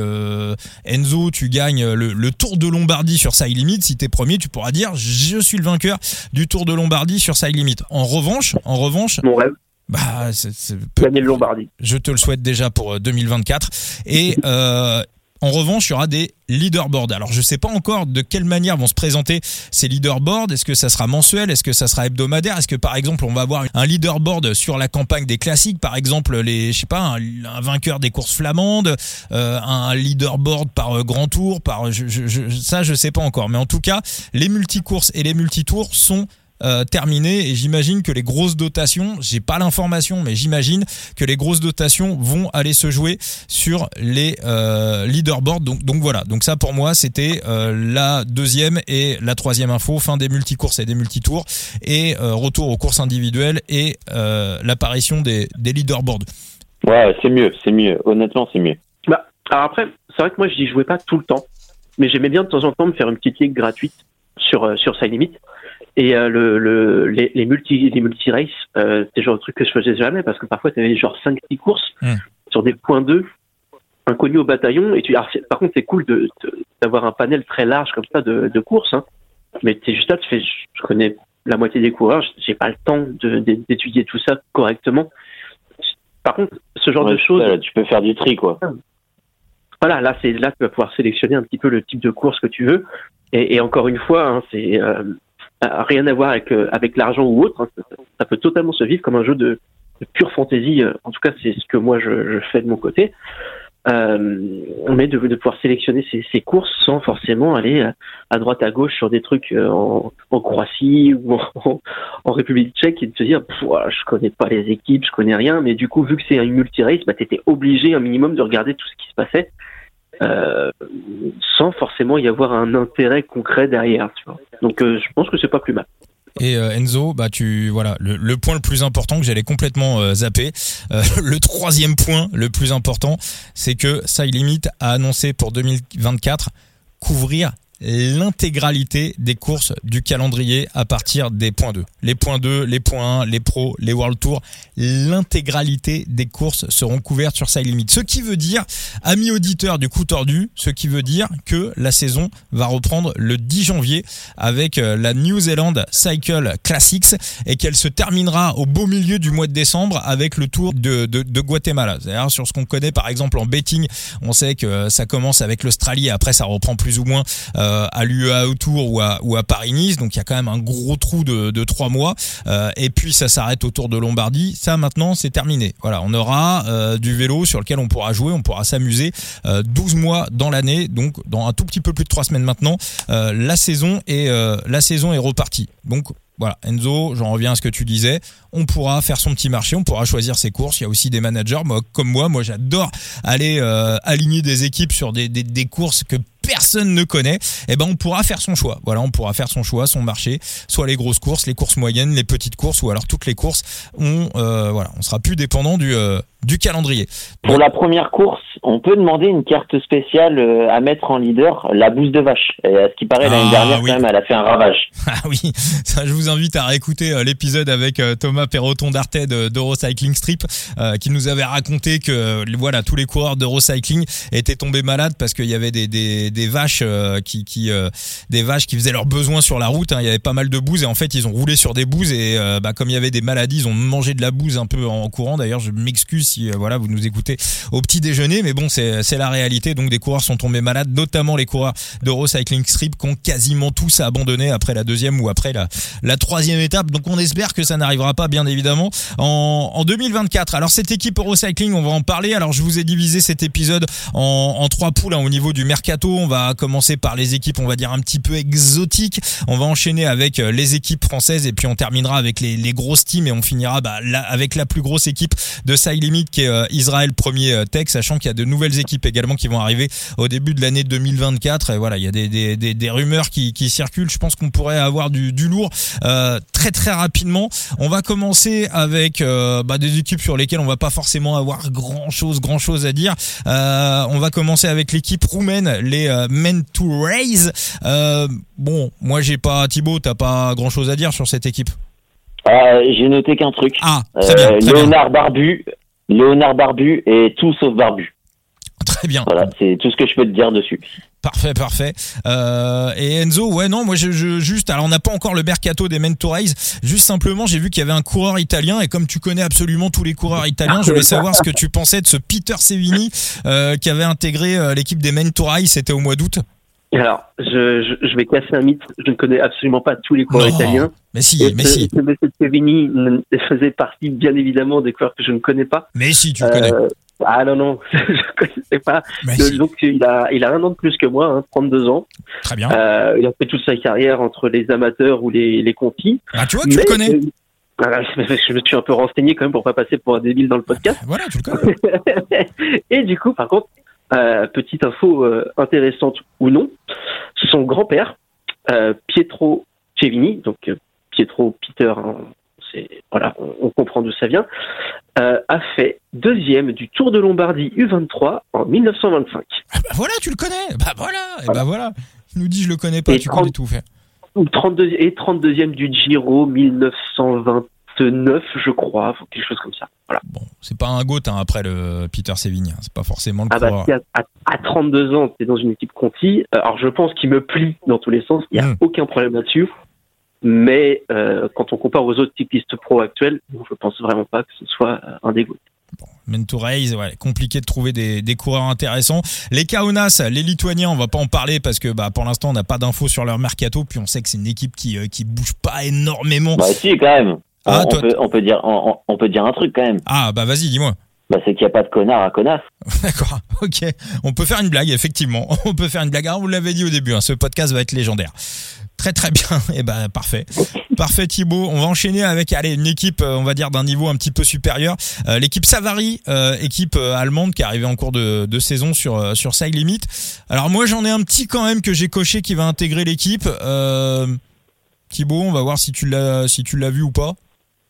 Enzo tu gagnes le, Tour de Lombardie sur Side Limit, si t'es premier, tu pourras dire je suis le vainqueur du Tour de Lombardie sur Side Limit. En revanche, en revanche, mon rêve. Bah, c'est, gagner le Lombardie. Je te le souhaite déjà pour 2024. Et euh, en revanche, il y aura des leaderboards. Alors, je sais pas encore de quelle manière vont se présenter ces leaderboards. Est-ce que ça sera mensuel? Est-ce que ça sera hebdomadaire? Est-ce que, par exemple, on va avoir un leaderboard sur la campagne des classiques, par exemple, les, je sais pas, un, vainqueur des courses flamandes, euh, un leaderboard par euh, grand tour, par, je, je, ça, je sais pas encore. Mais en tout cas, les multicourses et les multitours sont euh, terminé et j'imagine que les grosses dotations, j'ai pas l'information, mais j'imagine que les grosses dotations vont aller se jouer sur les euh, leaderboards. Donc, donc voilà. Donc ça pour moi c'était euh, la deuxième et la troisième info, fin des multicourses et des multitours et euh, retour aux courses individuelles et l'apparition des, des leaderboards. Ouais, c'est mieux, c'est mieux. Honnêtement, c'est mieux. Bah, alors après, c'est vrai que moi, je n'y jouais pas tout le temps, mais j'aimais bien de temps en temps me faire une petite ligue gratuite sur sur Side Limit. Et euh, le, le, les, les, multi les multi races, euh, c'était genre de truc que je faisais jamais parce que parfois tu avais genre 5 6 courses hmm. sur des points 2 inconnus au bataillon et tu par contre c'est cool de d'avoir un panel très large comme ça de, de courses hein. mais es juste là tu fais je connais la moitié des coureurs j'ai pas le temps d'étudier tout ça correctement par contre ce genre de choses tu peux faire du tri quoi voilà là c'est là tu vas pouvoir sélectionner un petit peu le type de course que tu veux et, et encore une fois hein, c'est euh, rien à voir avec, euh, avec l'argent ou autre. Hein. Ça, peut totalement se vivre comme un jeu de, pure fantaisie. Euh, en tout cas, c'est ce que moi je, fais de mon côté. Euh, mais de, de pouvoir sélectionner ces, courses sans forcément aller à, droite à gauche sur des trucs en, Croatie ou en, République tchèque et de se dire je connais pas les équipes, je connais rien, mais du coup vu que c'est un multi-race, bah, tu étais obligé un minimum de regarder tout ce qui se passait euh, sans forcément y avoir un intérêt concret derrière. Donc euh, je pense que c'est pas plus mal. Et euh, Enzo, bah tu voilà le, point le plus important que j'allais complètement zapper. le troisième point le plus important, c'est que Side Limit a annoncé pour 2024 couvrir l'intégralité des courses du calendrier à partir des points 2. Les points 2, les points 1, les pros, les World Tour, l'intégralité des courses seront couvertes sur Side Limit. Ce qui veut dire, amis auditeurs du coup tordu, ce qui veut dire que la saison va reprendre le 10 janvier avec euh, la New Zealand Cycle Classics et qu'elle se terminera au beau milieu du mois de décembre avec le Tour de, de, Guatemala. C'est-à-dire sur ce qu'on connaît par exemple en betting, on sait que ça commence avec l'Australie et après ça reprend plus ou moins euh, euh, à l'UEA Autour ou à, Paris-Nice. Donc il y a quand même un gros trou de, de trois mois. Euh, et puis ça s'arrête autour de Lombardie. Ça maintenant c'est terminé. Voilà, on aura euh, du vélo sur lequel on pourra jouer, on pourra s'amuser 12 mois dans l'année. Donc dans un tout petit peu plus de trois semaines maintenant, la saison est la saison est repartie. Donc voilà, Enzo, j'en reviens à ce que tu disais. On pourra faire son petit marché, on pourra choisir ses courses. Il y a aussi des managers, moi, comme moi, moi j'adore aller aligner des équipes sur des courses que personne ne connaît, eh ben on pourra faire son choix. Voilà, on pourra faire son choix, son marché, soit les grosses courses, les courses moyennes, les petites courses, ou alors toutes les courses. On euh, voilà, on sera plus dépendant du euh, du calendrier. Pour la première course, on peut demander une carte spéciale euh, à mettre en leader, la bouse de vache. Et à ce qui paraît, l'année ah dernière, quand même, elle a fait un ravage. Ah oui, ça, je vous invite à réécouter euh, l'épisode avec euh, Thomas Perroton d'Artet d'Eurocycling Strip, qui nous avait raconté que voilà tous les coureurs d'Eurocycling étaient tombés malades parce qu'il y avait des, des, des vaches qui, qui des vaches qui faisaient leurs besoins sur la route. Hein. Il y avait pas mal de bouse et en fait ils ont roulé sur des bouses et bah, comme il y avait des maladies, ils ont mangé de la bouse un peu en courant. D'ailleurs, je m'excuse si euh, voilà vous nous écoutez au petit déjeuner, mais bon c'est la réalité. Donc des coureurs sont tombés malades, notamment les coureurs d'Eurocycling Strip qui ont quasiment tous abandonné après la deuxième ou après la la troisième étape. Donc on espère que ça n'arrivera pas bien évidemment en, en 2024. Alors cette équipe Eurocycling, on va en parler. Alors je vous ai divisé cet épisode en, trois poules hein, au niveau du mercato. On va commencer par les équipes, on va dire un petit peu exotiques. On va enchaîner avec euh, les équipes françaises et puis on terminera avec les, grosses teams et on finira bah, avec la plus grosse équipe de Side qui est Israël premier tech, sachant qu'il y a de nouvelles équipes également qui vont arriver au début de l'année 2024. Et voilà, il y a des, des, des, des rumeurs qui, qui circulent. Je pense qu'on pourrait avoir du, du lourd très très rapidement. On va commencer avec bah, des équipes sur lesquelles on va pas forcément avoir grand chose grand chose à dire. on va commencer avec l'équipe roumaine, les Men to Raise. bon, moi j'ai pas Thibaut, t'as pas grand chose à dire sur cette équipe? Euh, j'ai noté qu'un truc. Ah, bien, euh, Léonard Barbu, Léonard Barbu est tout sauf Barbu. Très bien. Voilà, c'est tout ce que je peux te dire dessus. Parfait, parfait. Euh, et Enzo, ouais, non, moi, je, je juste, alors on n'a pas encore le mercato des Mentorize. Juste simplement, j'ai vu qu'il y avait un coureur italien, et comme tu connais absolument tous les coureurs italiens, je voulais savoir ce que tu pensais de ce Peter Sevini euh, qui avait intégré euh, l'équipe des Mentorize. C'était au mois d'août. Alors, je, je, vais casser un mythe. Je ne connais absolument pas tous les coureurs italiens. Mais si, mais si. M. Sevini faisait partie, bien évidemment, des coureurs que je ne connais pas. Mais si, tu le connais. Euh, ah non, non, je ne connaissais pas. Donc, il a, il a un an de plus que moi, hein, 32 ans. Très bien. Euh, il a fait toute sa carrière entre les amateurs ou les, les contis. Ah, tu vois, tu le connais. Euh, je me suis un peu renseigné quand même pour pas passer pour un débile dans le podcast. Voilà, tu le connais. Et du coup, par contre, euh, petite info euh, intéressante ou non, son grand-père, euh, Pietro Cevini, donc Pietro Peter, hein, c'est voilà, on, comprend d'où ça vient, a fait deuxième du Tour de Lombardie U23 en 1925. Ah bah voilà, tu le connais. Bah voilà, et bah voilà. Il nous dit je le connais pas, tu connais tout fait. Ou 32 et 32e du Giro 1920 neuf, je crois, quelque chose comme ça. Voilà. Bon, c'est pas un goût hein, après le Peter Sévigne, c'est pas forcément le ah bah, à, 32 ans, tu es dans une équipe Conti, euh, alors je pense qu'il me plie dans tous les sens, il n'y a hmm. aucun problème là-dessus. Mais euh, quand on compare aux autres cyclistes pro actuels, je pense vraiment pas que ce soit euh, un dégoût. Bon, Race, ouais, compliqué de trouver des, des, coureurs intéressants. Les Kaunas, les Lituaniens, on va pas en parler parce que bah, pour l'instant on n'a pas d'infos sur leur mercato, puis on sait que c'est une équipe qui qui bouge pas énormément. Bah si quand même. Ah, on, peut, on, peut, dire, on, peut dire un truc quand même. Ah, bah vas-y, dis-moi. Bah, c'est qu'il n'y a pas de connard à connasse. D'accord, ok. On peut faire une blague, effectivement. On peut faire une blague. Alors, vous l'avez dit au début, hein, ce podcast va être légendaire. Très très bien, et eh ben parfait, parfait Thibaut. On va enchaîner avec allez une équipe, euh, on va dire d'un niveau un petit peu supérieur, euh, l'équipe Savary, euh, équipe allemande qui est arrivée en cours de, de saison sur sur Side Limit. Alors moi j'en ai un petit quand même que j'ai coché qui va intégrer l'équipe. Thibaut, on va voir si tu l'as si tu l'as vu ou pas.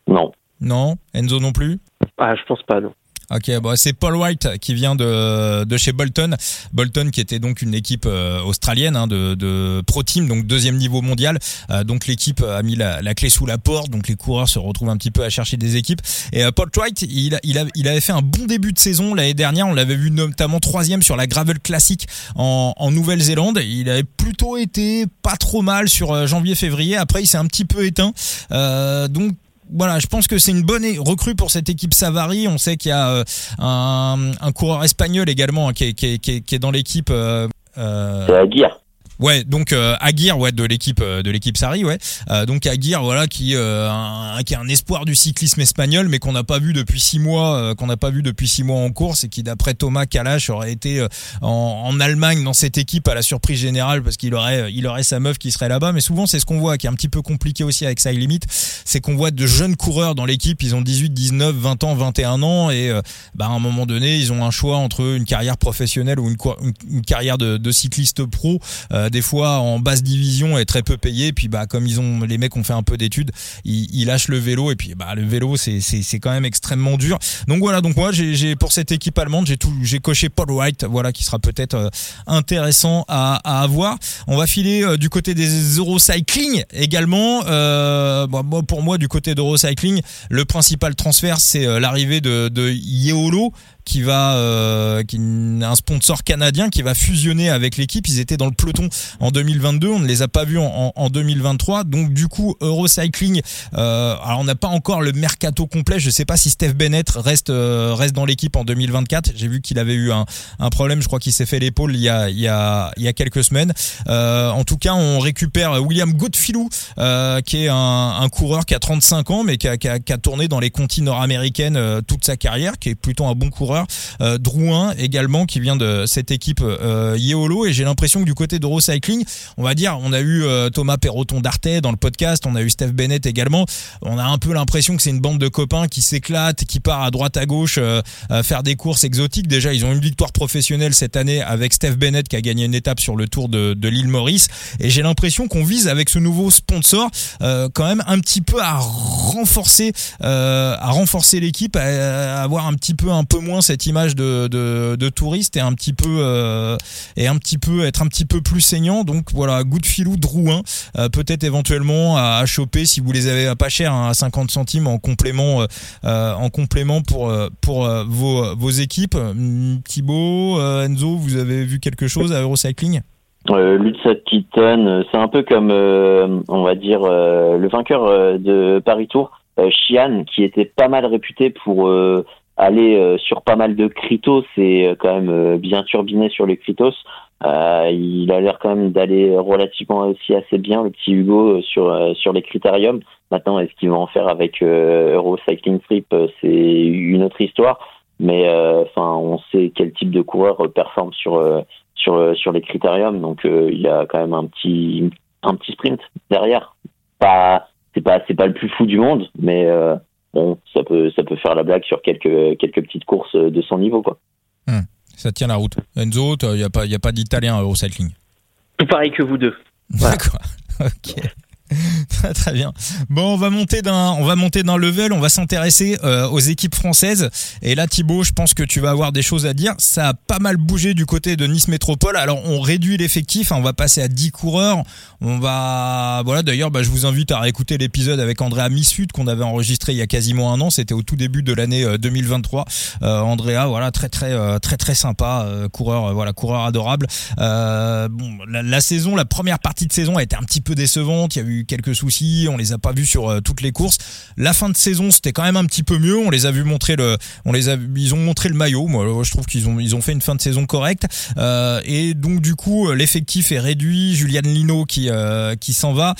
Non. Non? Enzo non plus? Ah, je pense pas, non. Ok, bon, c'est Paul White qui vient de, de chez Bolton. Bolton qui était donc une équipe euh, australienne hein, de, de Pro Team, donc deuxième niveau mondial. Euh, donc l'équipe a mis la, la, clé sous la porte, donc les coureurs se retrouvent un petit peu à chercher des équipes. Et euh, Paul White, il, il, a, il avait fait un bon début de saison l'année dernière. On l'avait vu notamment troisième sur la Gravel Classic en, en Nouvelle-Zélande. Il avait plutôt été pas trop mal sur janvier-février. Après, il s'est un petit peu éteint. donc voilà, je pense que c'est une bonne recrue pour cette équipe Savary. On sait qu'il y a euh, un, coureur espagnol également hein, qui, est, dans l'équipe. Euh, euh. Ouais, donc euh, Aguirre, ouais, de l'équipe euh, de l'équipe Sari, ouais. Euh, donc Aguirre, voilà, qui euh, un, qui est un espoir du cyclisme espagnol, mais qu'on n'a pas vu depuis six mois, euh, qu'on n'a pas vu depuis six mois en course, et qui d'après Thomas Kalash aurait été en, en, Allemagne dans cette équipe à la surprise générale parce qu'il aurait il aurait sa meuf qui serait là-bas. Mais souvent c'est ce qu'on voit, qui est un petit peu compliqué aussi avec Side Limit, c'est qu'on voit de jeunes coureurs dans l'équipe, ils ont 18, 19, 20 ans, 21 ans, et bah, à un moment donné ils ont un choix entre une carrière professionnelle ou une, une, carrière de, de, cycliste pro. Des fois en bas division est très peu payé. Puis bah comme ils ont les mecs ont fait un peu d'études, ils, lâchent le vélo et puis bah le vélo c'est c'est quand même extrêmement dur. Donc voilà donc moi j'ai pour cette équipe allemande j'ai tout j'ai coché Paul White voilà qui sera peut-être euh, intéressant à, avoir. On va filer euh, du côté des Eurocycling également. Euh, bon, pour moi du côté d'Eurocycling le principal transfert c'est l'arrivée de, de Yeolo qui va euh, qui un sponsor canadien qui va fusionner avec l'équipe. Ils étaient dans le peloton en 2022, on ne les a pas vus en, en, 2023. Donc du coup, Eurocycling, euh, alors on n'a pas encore le mercato complet. Je sais pas si Steph Bennett reste euh, reste dans l'équipe en 2024. J'ai vu qu'il avait eu un, un problème. Je crois qu'il s'est fait l'épaule il y a il y a il y a quelques semaines. Euh, en tout cas, on récupère William Godfilou, euh, qui est un, un, coureur qui a 35 ans, mais qui a, qui a, qui a tourné dans les contis nord-américaines toute sa carrière, qui est plutôt un bon coureur coureurs. Drouin également qui vient de cette équipe Yeolo et j'ai l'impression que du côté d'Eurocycling, on va dire, on a eu Thomas Perroton d'Arte dans le podcast, on a eu Steph Bennett également. On a un peu l'impression que c'est une bande de copains qui s'éclate, qui part à droite à gauche faire des courses exotiques. Déjà, ils ont une victoire professionnelle cette année avec Steph Bennett qui a gagné une étape sur le Tour de, l'île Maurice. Et j'ai l'impression qu'on vise avec ce nouveau sponsor euh, quand même un petit peu à renforcer, euh, à renforcer l'équipe, à, avoir un petit peu, un peu moins cette image de, touriste et un petit peu, euh, un petit peu être un petit peu plus saignant. Donc voilà, goût de filou, Drouin, euh, peut-être éventuellement à, choper si vous les avez pas cher, hein, à 50 centimes en complément, euh, en complément pour vos équipes. Thibaut, Enzo, vous avez vu quelque chose à Eurocycling? Euh, Lutz Kitten, c'est un peu comme, on va dire, le vainqueur de Paris Tour, Chian, qui était pas mal réputé pour aller sur pas mal de critos c'est quand même bien turbiné sur les critos. il a l'air quand même d'aller relativement aussi assez bien, le petit Hugo, sur, sur les critériums. Maintenant, est-ce qu'il va en faire avec Euro Cycling Trip C'est une autre histoire. Mais enfin, on sait quel type de coureur performe sur sur euh, sur les critériums. Donc euh, il a quand même un petit un petit sprint derrière. Pas c'est pas c'est pas le plus fou du monde, mais euh, bon ça peut ça peut faire la blague sur quelques quelques petites courses de son niveau quoi. Hmm. ça tient la route. Enzo, il y a pas il y a pas d'italien au cycling? Tout pareil que vous deux. D'accord. ok. très bien. Bon, on va monter d'un, on va monter d'un level, on va s'intéresser euh, aux équipes françaises. Et là, Thibaut, je pense que tu vas avoir des choses à dire. Ça a pas mal bougé du côté de Nice Métropole. Alors, on réduit l'effectif, hein, on va passer à 10 coureurs. On va, voilà. D'ailleurs, bah, je vous invite à réécouter l'épisode avec Andrea Missut qu'on avait enregistré il y a quasiment un an. C'était au tout début de l'année 2023. Euh, euh, Andrea, voilà, très très euh, très très sympa, coureur, voilà, coureur adorable. bon, la, la saison, la première partie de saison a été un petit peu décevante. Il y a eu quelques soucis, on les a pas vus sur euh, toutes les courses. La fin de saison, c'était quand même un petit peu mieux. On les a vu montrer le, on les a, ils ont montré le maillot. Moi, je trouve qu'ils ont, ils ont fait une fin de saison correcte. Euh, et donc du coup, l'effectif est réduit. Julian Lino qui, euh, qui s'en va.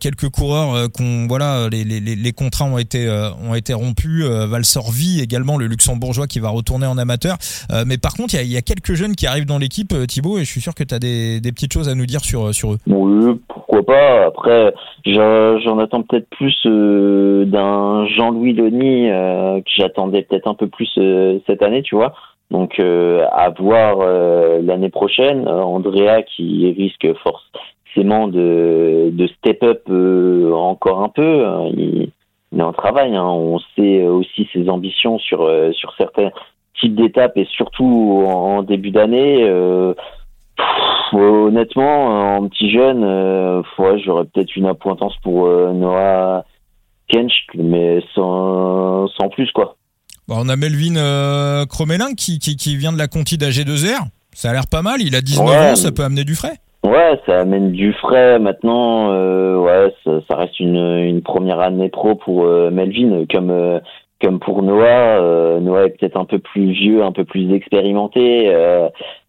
quelques coureurs qu'on, voilà, les, les, les, contrats ont été, ont été rompus. Valsorvi également, le luxembourgeois qui va retourner en amateur. mais par contre, il y a, y a, quelques jeunes qui arrivent dans l'équipe, Thibaut, et je suis sûr que tu as des, des petites choses à nous dire sur, sur eux. Pourquoi pas. Après, j'en attends peut-être plus euh, d'un Jean-Louis Denis euh, que j'attendais peut-être un peu plus euh, cette année, tu vois. Donc à voir l'année prochaine, Andrea qui risque forcément de, de step up encore un peu. Hein. Il, est en travail. Hein. On sait aussi ses ambitions sur sur certains types d'étapes et surtout en, début d'année honnêtement, en petit jeune, euh, j'aurais peut-être une appointance pour euh, Noah Kench, mais sans, sans plus, quoi. Bah, on a Melvin euh, Cromelin qui, qui, qui, vient de la Conti d'AG2R. Ça a l'air pas mal. Il a 19 ans, ça peut amener du frais. Ouais, ça amène du frais. Maintenant, euh, ouais, ça, ça, reste une, une première année pro pour euh, Melvin, comme euh, comme pour Noah. Noah est peut-être un peu plus vieux, un peu plus expérimenté.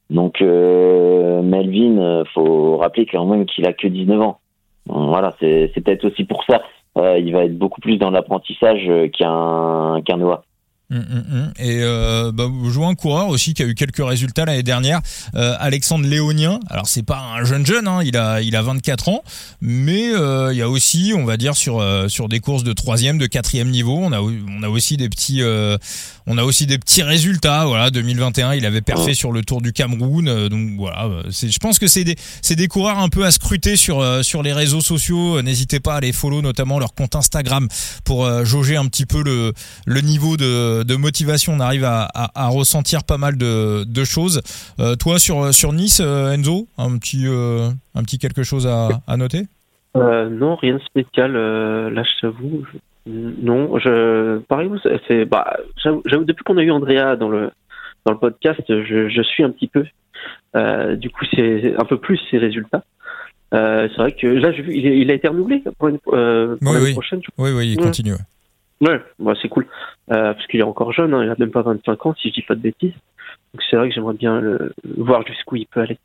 Donc euh, Melvin, euh, faut rappeler quand même qu'il a que 19 ans. Voilà, c'est peut-être aussi pour ça. Euh, il va être beaucoup plus dans l'apprentissage qu'un qu'un Noah. Hum, hum, hum. Et euh, bah, vous jouez un coureur aussi qui a eu quelques résultats l'année dernière, euh, Alexandre Léonien. Alors c'est pas un jeune jeune, hein, il a il a 24 ans, mais euh, il y a aussi, on va dire sur euh, sur des courses de troisième, de quatrième niveau, on a on a aussi des petits euh, on a aussi des petits résultats. Voilà, 2021, il avait perfé sur le Tour du Cameroun, donc voilà. Je pense que c'est des c'est des coureurs un peu à scruter sur sur les réseaux sociaux. N'hésitez pas à les follow, notamment leur compte Instagram pour jauger un petit peu le le niveau de de, motivation, on arrive à, ressentir pas mal de, choses. Euh, toi, sur, sur Nice, euh, Enzo, un petit, euh, un petit quelque chose à, noter? Non, rien de spécial. là, je t'avoue. Non, je, pareil, c'est, bah, j'avoue, depuis qu'on a eu Andrea dans le, dans le podcast, je, suis un petit peu. du coup, c'est un peu plus ses résultats. c'est vrai que là, il, a été renouvelé pour l'année prochaine. Oui, oui, il continue. Ouais, bah, c'est cool. Euh, parce qu'il est encore jeune, hein, il a même pas 25 ans, si je dis pas de bêtises. Donc c'est vrai que j'aimerais bien le, voir jusqu'où il peut aller.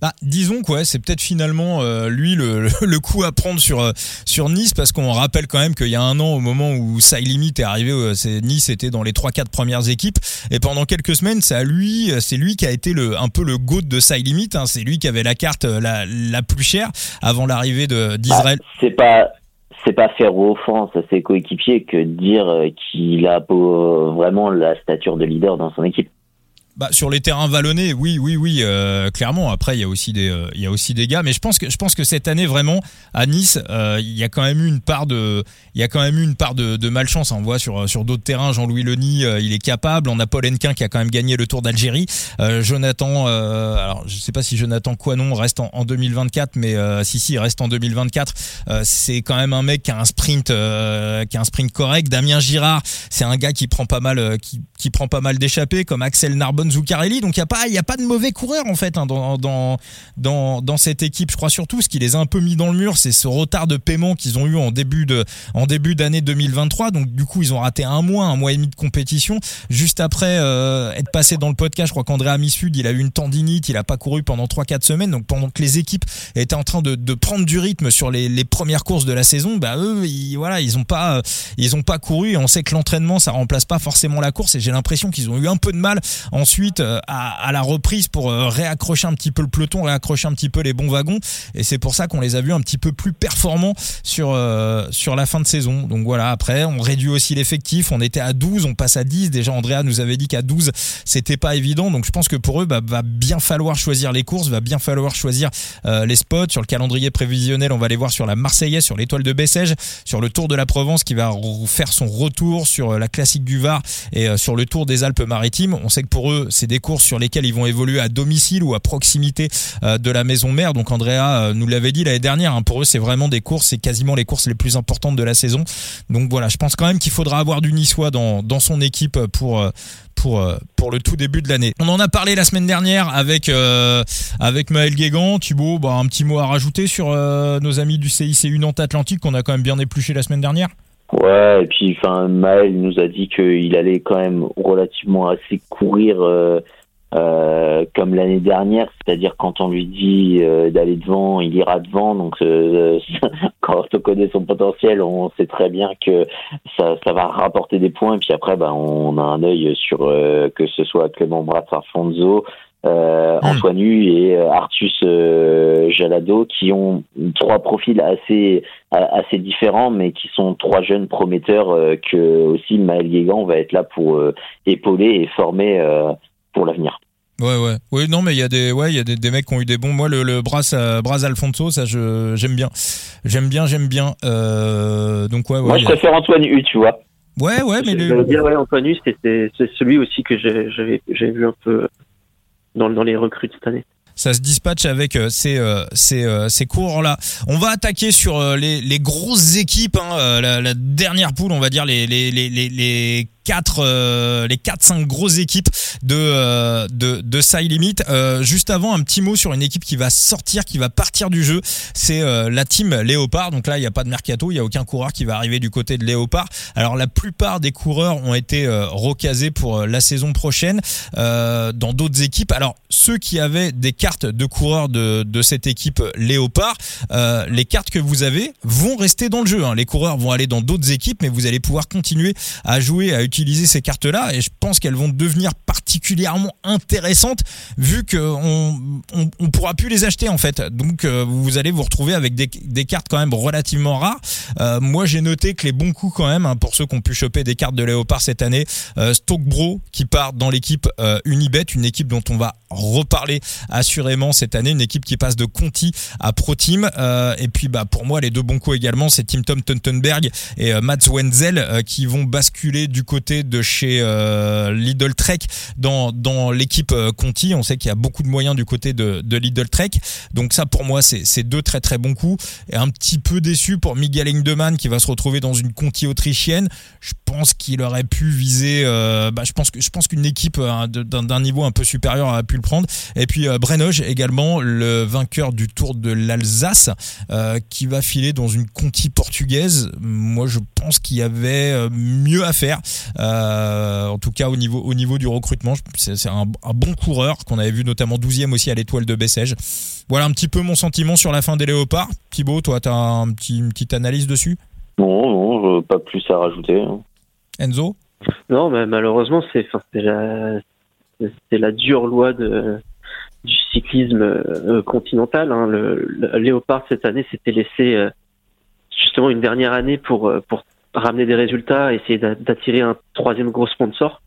Bah, disons quoi, c'est peut-être finalement euh, lui le, le, coup à prendre sur euh, sur Nice parce qu'on rappelle quand même qu'il y a un an au moment où Side Limit est arrivé, euh, c'est Nice était dans les trois quatre premières équipes et pendant quelques semaines, c'est à lui, c'est lui qui a été le un peu le goat de Side Limit. Hein, c'est lui qui avait la carte la, la plus chère avant l'arrivée de d'Israël. Bah, c'est pas c'est pas faire offense à ses coéquipiers que dire qu'il a vraiment la stature de leader dans son équipe. Bah, sur les terrains vallonnés, oui, oui, oui, euh, clairement. Après, il y a aussi des, euh, il y a aussi des gars, mais je pense que, je pense que cette année vraiment à Nice, euh, il y a quand même eu une part de, il y a quand même eu une part de, de malchance. On voit sur sur d'autres terrains, Jean-Louis Leny, il est capable. On a Paul Henquin qui a quand même gagné le Tour d'Algérie. Jonathan, alors je sais pas si Jonathan Quanon reste en, en 2024, mais si si, il reste en 2024. c'est quand même un mec qui a un sprint, qui a un sprint correct. Damien Girard, c'est un gars qui prend pas mal, qui, qui prend pas mal d'échappées, comme Axel Narbonne Donc il y a pas a pas de mauvais coureurs en fait hein, dans, dans dans cette équipe. Je crois surtout ce qui les a un peu mis dans le mur, c'est ce retard de paiement qu'ils ont eu en début de en début d'année 2023. Donc du coup ils ont raté un mois, un mois et demi de compétition. Juste après euh, être passé dans le podcast, je crois qu'André Amisud il a eu une tendinite, il a pas couru pendant 3-4 semaines. Donc pendant que les équipes étaient en train de, prendre du rythme sur les, premières courses de la saison, bah eux ils, voilà ils ont pas pas couru. On sait que l'entraînement ça remplace pas forcément la course. Et j'ai l'impression qu'ils ont eu un peu de mal en ensuite euh, à, à, la reprise pour euh, réaccrocher un petit peu le peloton, réaccrocher un petit peu les bons wagons. Et c'est pour ça qu'on les a vus un petit peu plus performants sur euh, sur la fin de saison. Donc voilà, après on réduit aussi l'effectif. On était à 12, on passe à 10. Déjà Andrea nous avait dit qu'à 12 c'était pas évident. Donc je pense que pour eux bah, va bien falloir choisir les courses, va bien falloir choisir les spots sur le calendrier prévisionnel. On va les voir sur la Marseillaise, sur l'étoile de Bessèges, sur le Tour de la Provence qui va faire son retour, sur la classique du Var et sur le Tour des Alpes-Maritimes. On sait que pour eux c'est des courses sur lesquelles ils vont évoluer à domicile ou à proximité euh, de la maison mère. Donc Andrea euh, nous l'avait dit l'année dernière, hein, pour eux c'est vraiment des courses, c'est quasiment les courses les plus importantes de la saison. Donc voilà, je pense quand même qu'il faudra avoir du Niçois dans, son équipe pour euh, pour pour le tout début de l'année. On en a parlé la semaine dernière avec avec Maël Guégan. Thibaut, bah, un petit mot à rajouter sur nos amis du CICU Nantes Atlantique qu'on a quand même bien épluché la semaine dernière? Ouais, et puis enfin Maël nous a dit qu'il allait quand même relativement assez courir euh, euh, comme l'année dernière, c'est-à-dire quand on lui dit euh, d'aller devant, il ira devant. Donc quand on connaît son potentiel, on sait très bien que ça, ça va rapporter des points. Et puis après, bah, on a un œil sur que ce soit Clément Bratz, Alfonso, euh, hmm. Antoine et euh, Artus euh, Jalado, qui ont trois profils assez assez différents, mais qui sont trois jeunes prometteurs que aussi Maël Guégan va être là pour épauler et former pour l'avenir. Ouais ouais. Oui non mais il y a des ouais il y a des, des, mecs qui ont eu des bons. Moi le, le Bras Bras Alfonso ça je j'aime bien. J'aime bien j'aime bien. Euh, donc ouais, ouais moi je préfère Antoine U tu vois. Ouais ouais mais le... dire ouais Antoine U c'était c'est celui aussi que j'avais j'ai vu un peu dans, dans les recrues cette année ça se dispatche avec euh, ces euh, ces, euh, ces cours là. On va attaquer sur les, les grosses équipes, hein, la, la, dernière poule, on va dire les les les les quatre euh, les quatre cinq grosses équipes de euh, de de Side Limit. Euh, juste avant, un petit mot sur une équipe qui va sortir, qui va partir du jeu. C'est la team Léopard. Donc là, il n'y a pas de mercato, il y a aucun coureur qui va arriver du côté de Léopard. Alors la plupart des coureurs ont été recasés pour la saison prochaine dans d'autres équipes. Alors ceux qui avaient des cartes de coureurs de de cette équipe Léopard, les cartes que vous avez vont rester dans le jeu. Hein. Les coureurs vont aller dans d'autres équipes, mais vous allez pouvoir continuer à jouer à utiliser ces cartes-là et je pense qu'elles vont devenir particulièrement intéressantes vu qu'on on, pourra plus les acheter en fait. Donc euh, vous allez vous retrouver avec des, cartes quand même relativement rares. Euh, moi j'ai noté que les bons coups quand même hein, pour ceux qui ont pu choper des cartes de Léopard cette année, euh, Bro qui part dans l'équipe euh, Unibet, une équipe dont on va reparler assurément cette année, une équipe qui passe de Conti à Pro Team. Et puis bah pour moi les deux bons coups également, c'est Tim Tom Tuntenberg et Mats Wenzel qui vont basculer du côté de chez euh, Lidl Trek dans, dans l'équipe euh, Conti. On sait qu'il y a beaucoup de moyens du côté de, de Lidl Trek. Donc ça, pour moi, c'est deux très très bons coups. Et un petit peu déçu pour Miguel Ingdemann qui va se retrouver dans une Conti autrichienne. Je pense qu'il aurait pu viser. Euh, bah, je pense que je qu'une équipe hein, d'un niveau un peu supérieur aurait pu le prendre. Et puis euh, Brenoge également, le vainqueur du Tour de l'Alsace, euh, qui va filer dans une Conti portugaise. Moi, je pense qu'il y avait mieux à faire. En tout cas au niveau au niveau du recrutement, c'est un, un, bon coureur qu'on avait vu notamment 12e aussi à l'étoile de Bessèges. Voilà un petit peu mon sentiment sur la fin des Léopards. Thibaut, toi, tu as un petit, une petite analyse dessus? Non, non, pas plus à rajouter. Hein. Enzo? Non, mais malheureusement, c'est la, la dure loi de, du cyclisme euh, continental. Hein. Le, Léopard cette année s'était laissé euh, justement une dernière année pour euh, pour ramener des résultats, essayer d'attirer un troisième gros sponsor.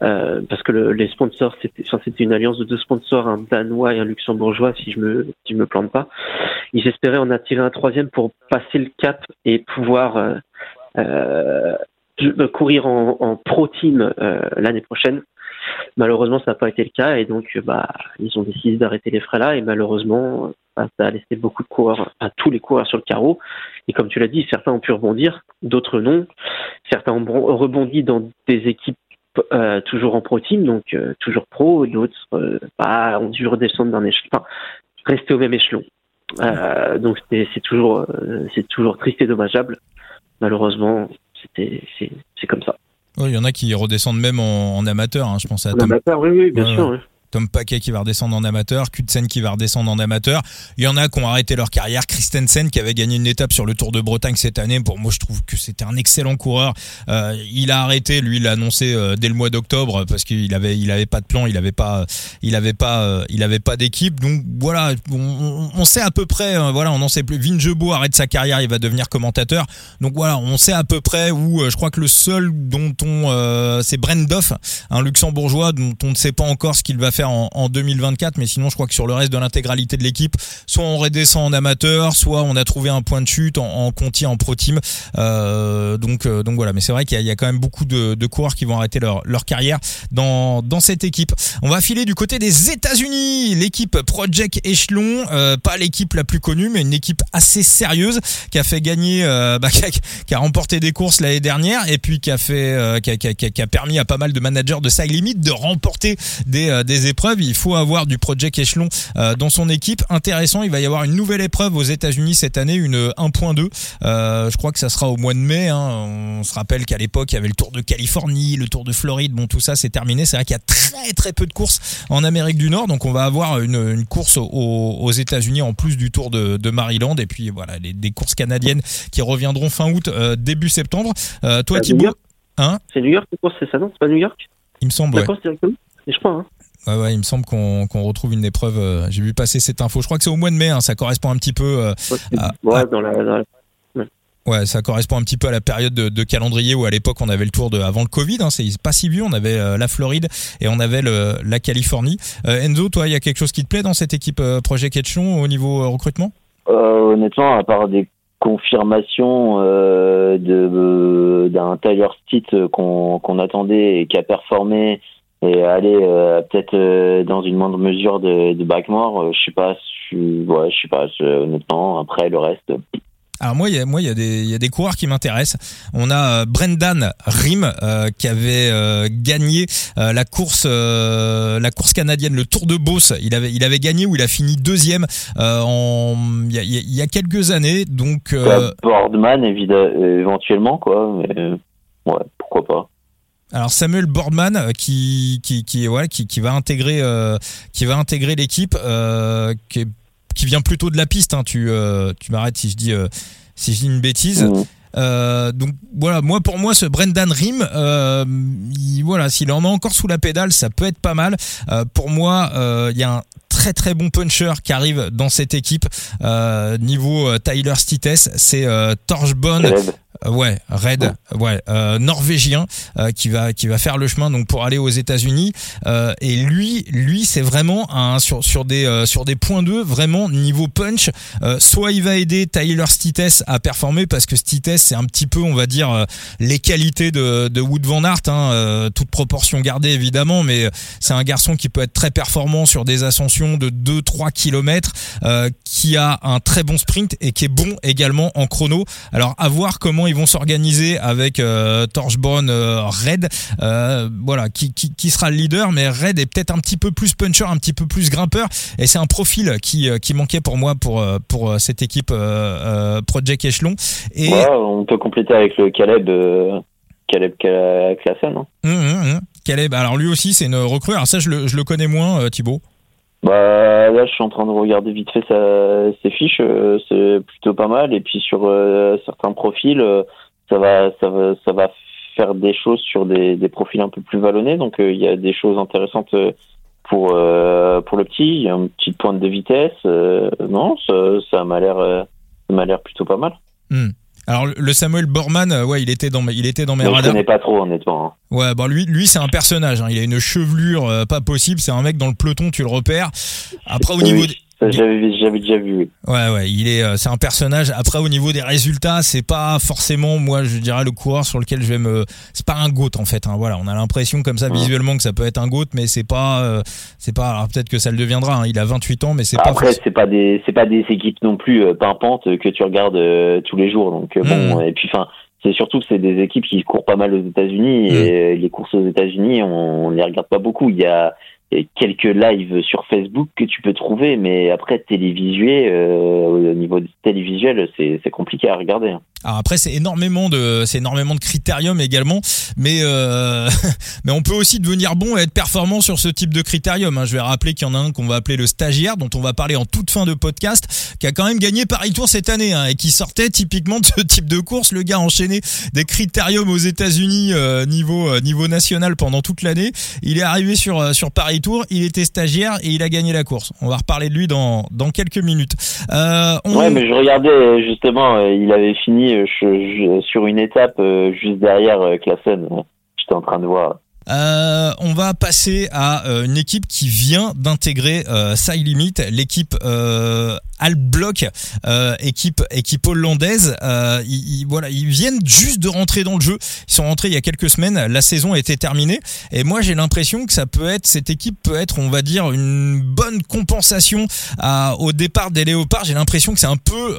Euh, parce que le, les sponsors, c'était, enfin, une alliance de deux sponsors, un danois et un luxembourgeois, si je me, si je me plante pas. Ils espéraient en attirer un troisième pour passer le cap et pouvoir euh, euh, courir en, en, pro team l'année prochaine. Malheureusement, ça n'a pas été le cas et donc, bah, ils ont décidé d'arrêter les frais là et malheureusement, ça a laissé beaucoup de coureurs, à tous les coureurs sur le carreau. Et comme tu l'as dit, certains ont pu rebondir, d'autres non. Certains ont rebondi dans des équipes euh, toujours en pro team, donc euh, toujours pro, d'autres euh, bah, ont dû redescendre d'un échelon, enfin, rester au même échelon. donc c'est toujours c'est toujours triste et dommageable. Malheureusement, c'est comme ça. Il y en a qui redescendent même en, amateur. Hein, je pense à en amateur, oui, oui, bien sûr. Tom Paquet qui va redescendre en amateur, Kutsen qui va redescendre en amateur. Il y en a qui ont arrêté leur carrière. Christensen qui avait gagné une étape sur le Tour de Bretagne cette année. Pour moi, je trouve que c'était un excellent coureur. Euh, il a arrêté, lui, il l'a annoncé euh, dès le mois d'octobre parce qu'il avait, il avait pas de plan, il avait pas, il avait pas, euh, il avait pas d'équipe. Donc voilà, on, sait à peu près, voilà, on n'en sait plus. Arrête sa carrière, il va devenir commentateur. Donc voilà, on sait à peu près où. je crois que le seul dont on, c'est Brendoff, un luxembourgeois dont on ne sait pas encore ce qu'il va faire en, 2024. Mais sinon, je crois que sur le reste de l'intégralité de l'équipe, soit on redescend en amateur, soit on a trouvé un point de chute en, en Conti, en pro team. Euh, donc, euh, donc voilà. Mais c'est vrai qu'il y, a quand même beaucoup de, coureurs qui vont arrêter leur, leur carrière dans, dans cette équipe. On va filer du côté des États-Unis. L'équipe Project Echelon, euh, pas l'équipe la plus connue, mais une équipe assez sérieuse qui a fait gagner, euh, bah, qui, a, remporté des courses l'année dernière et puis qui a fait, qui a, permis à pas mal de managers de side limit de remporter des, des épreuves. Il faut avoir du Project Echelon euh, dans son équipe. Intéressant, il va y avoir une nouvelle épreuve aux États-Unis cette année, une 1.2. Euh, je crois que ça sera au mois de mai. Hein. On se rappelle qu'à l'époque, il y avait le Tour de Californie, le Tour de Floride. Bon, tout ça, c'est terminé. C'est vrai qu'il y a très très peu de courses en Amérique du Nord, donc on va avoir une, une course aux, États-Unis en plus du Tour de, de Maryland. Et puis voilà, des courses canadiennes qui reviendront fin août, euh, début septembre. Euh, toi, Thibaut, hein C'est New York, c'est ça, non? C'est pas New York? Il me semble. Directement? Je crois. Hein. Ouais, ouais, il me semble qu'on retrouve une épreuve. Euh, j'ai vu passer cette info. Je crois que c'est au mois de mai. Hein, ça correspond un petit peu. Euh, à, ouais, dans la, Ouais, ça correspond un petit peu à la période de, calendrier où à l'époque on avait le tour de avant le Covid. Hein, c'est pas si vieux. On avait euh, la Floride et on avait le, la Californie. Enzo, toi, il y a quelque chose qui te plaît dans cette équipe Projet Ketchon au niveau recrutement? Honnêtement, à part des confirmations de d'un Tyler Stitt qu'on attendait et qui a performé et aller euh, peut-être euh, dans une moindre mesure de, de Backmore, euh, je sais pas, je, ouais, je sais pas, honnêtement, après le reste. Alors moi, il y a, moi, il y a des, il y a des coureurs qui m'intéressent. On a Brendan Rim qui avait gagné la course, la course canadienne, le Tour de Beauce. Il avait, il avait gagné ou il a fini deuxième en, il y a, il y a quelques années. Donc Boardman, éventuellement quoi. Mais, ouais, pourquoi pas. Alors Samuel Boardman euh, qui qui qui qui, qui va intégrer euh, qui va intégrer l'équipe euh, qui, qui vient plutôt de la piste hein, tu euh, tu m'arrêtes si je dis si je dis une bêtise. Mmh. Donc voilà, moi pour moi ce Brendan Rim, voilà, s'il en a encore sous la pédale, ça peut être pas mal. Pour moi, il y a un très très bon puncher qui arrive dans cette équipe. niveau Tyler Stites, c'est Torchbone. Euh, ouais, Red, ouais, euh, norvégien euh, qui va qui va faire le chemin donc pour aller aux États-Unis. et lui, lui, c'est vraiment un sur sur des sur des points 2 vraiment niveau punch. soit il va aider Tyler Stites à performer parce que Stites c'est un petit peu, on va dire, les qualités de, de Wood Van Aert, hein, toute proportion gardée évidemment, mais c'est un garçon qui peut être très performant sur des ascensions de 2-3 km, qui a un très bon sprint et qui est bon également en chrono. Alors à voir comment ils vont s'organiser avec euh, Torchbone euh, Red. Euh, voilà, qui, qui, qui, sera le leader, mais Red est peut-être un petit peu plus puncher, un petit peu plus grimpeur, et c'est un profil qui, qui manquait pour moi pour, pour cette équipe Project Echelon. Et... on peut compléter avec le Caleb Caleb Klassen. Hein. Hum, hum, hum. Caleb, alors lui aussi c'est une recrue. Alors ça je le, je le connais moins, euh, Thibaut. Bah là, je suis en train de regarder vite fait sa, ses fiches, euh, c'est plutôt pas mal. Et puis sur euh, certains profils, euh, ça va, ça va, ça va faire des choses sur des, des profils un peu plus vallonnés. Donc il y a des choses intéressantes pour pour le petit. Il y a une petite pointe de vitesse. non, ça, ça m'a l'air, m'a l'air plutôt pas mal. Hmm. Alors le Samuel Borman, euh, ouais, il était dans, il était dans mes Mais je radars. connais pas trop honnêtement. hein. Ouais, bon lui, lui c'est un personnage. hein. Il a une chevelure euh, pas possible. C'est un mec dans le peloton, tu le repères. Après au Oui, niveau, ça, j'avais, j'avais déjà vu. oui. Ouais, ouais, il est, euh, c'est un personnage. Après, au niveau des résultats, c'est pas forcément, moi, je dirais le coureur sur lequel je vais me, c'est pas un goat en fait. Hein, voilà, on a l'impression comme ça Ouais. visuellement que ça peut être un goat, mais c'est pas, euh, c'est pas. Alors peut-être que ça le deviendra. hein, il a 28 ans, mais c'est pas. Après, c'est pas des, c'est pas des équipes non plus euh, pimpantes euh, que tu regardes euh, tous les jours. Donc euh, bon, Mm. et puis enfin, c'est surtout que c'est des équipes qui courent pas mal aux États-Unis Mm. et les courses aux États-Unis, on, on les regarde pas beaucoup. Il y a quelques lives sur Facebook que tu peux trouver, mais après télévisuel, euh, au niveau télévisuel, c'est c'est compliqué à regarder. Alors après, c'est énormément de, c'est énormément de critérium également, mais euh, mais on peut aussi devenir bon et être performant sur ce type de critérium. hein. Je vais rappeler qu'il y en a un qu'on va appeler le stagiaire, dont on va parler en toute fin de podcast, qui a quand même gagné Paris Tour cette année hein, et qui sortait typiquement de ce type de course. Le gars enchaîné des critériums aux États-Unis euh, niveau euh, niveau national pendant toute l'année. Il est arrivé sur euh, sur Paris Tour, il était stagiaire et il a gagné la course. On va reparler de lui dans dans quelques minutes. Euh, on- Ouais, mais je regardais justement, il avait fini euh, sur une étape euh, juste derrière euh, Klassen. euh, J'étais en train de voir. On va passer à une équipe qui vient d'intégrer euh, Limit, l'équipe euh, équipe hollandaise. Ils, voilà, ils viennent juste de rentrer dans le jeu. Ils sont rentrés il y a quelques semaines. La saison été terminée et moi j'ai l'impression que cette équipe peut être, on va dire, une bonne compensation au départ des Léopards. J'ai l'impression que c'est un peu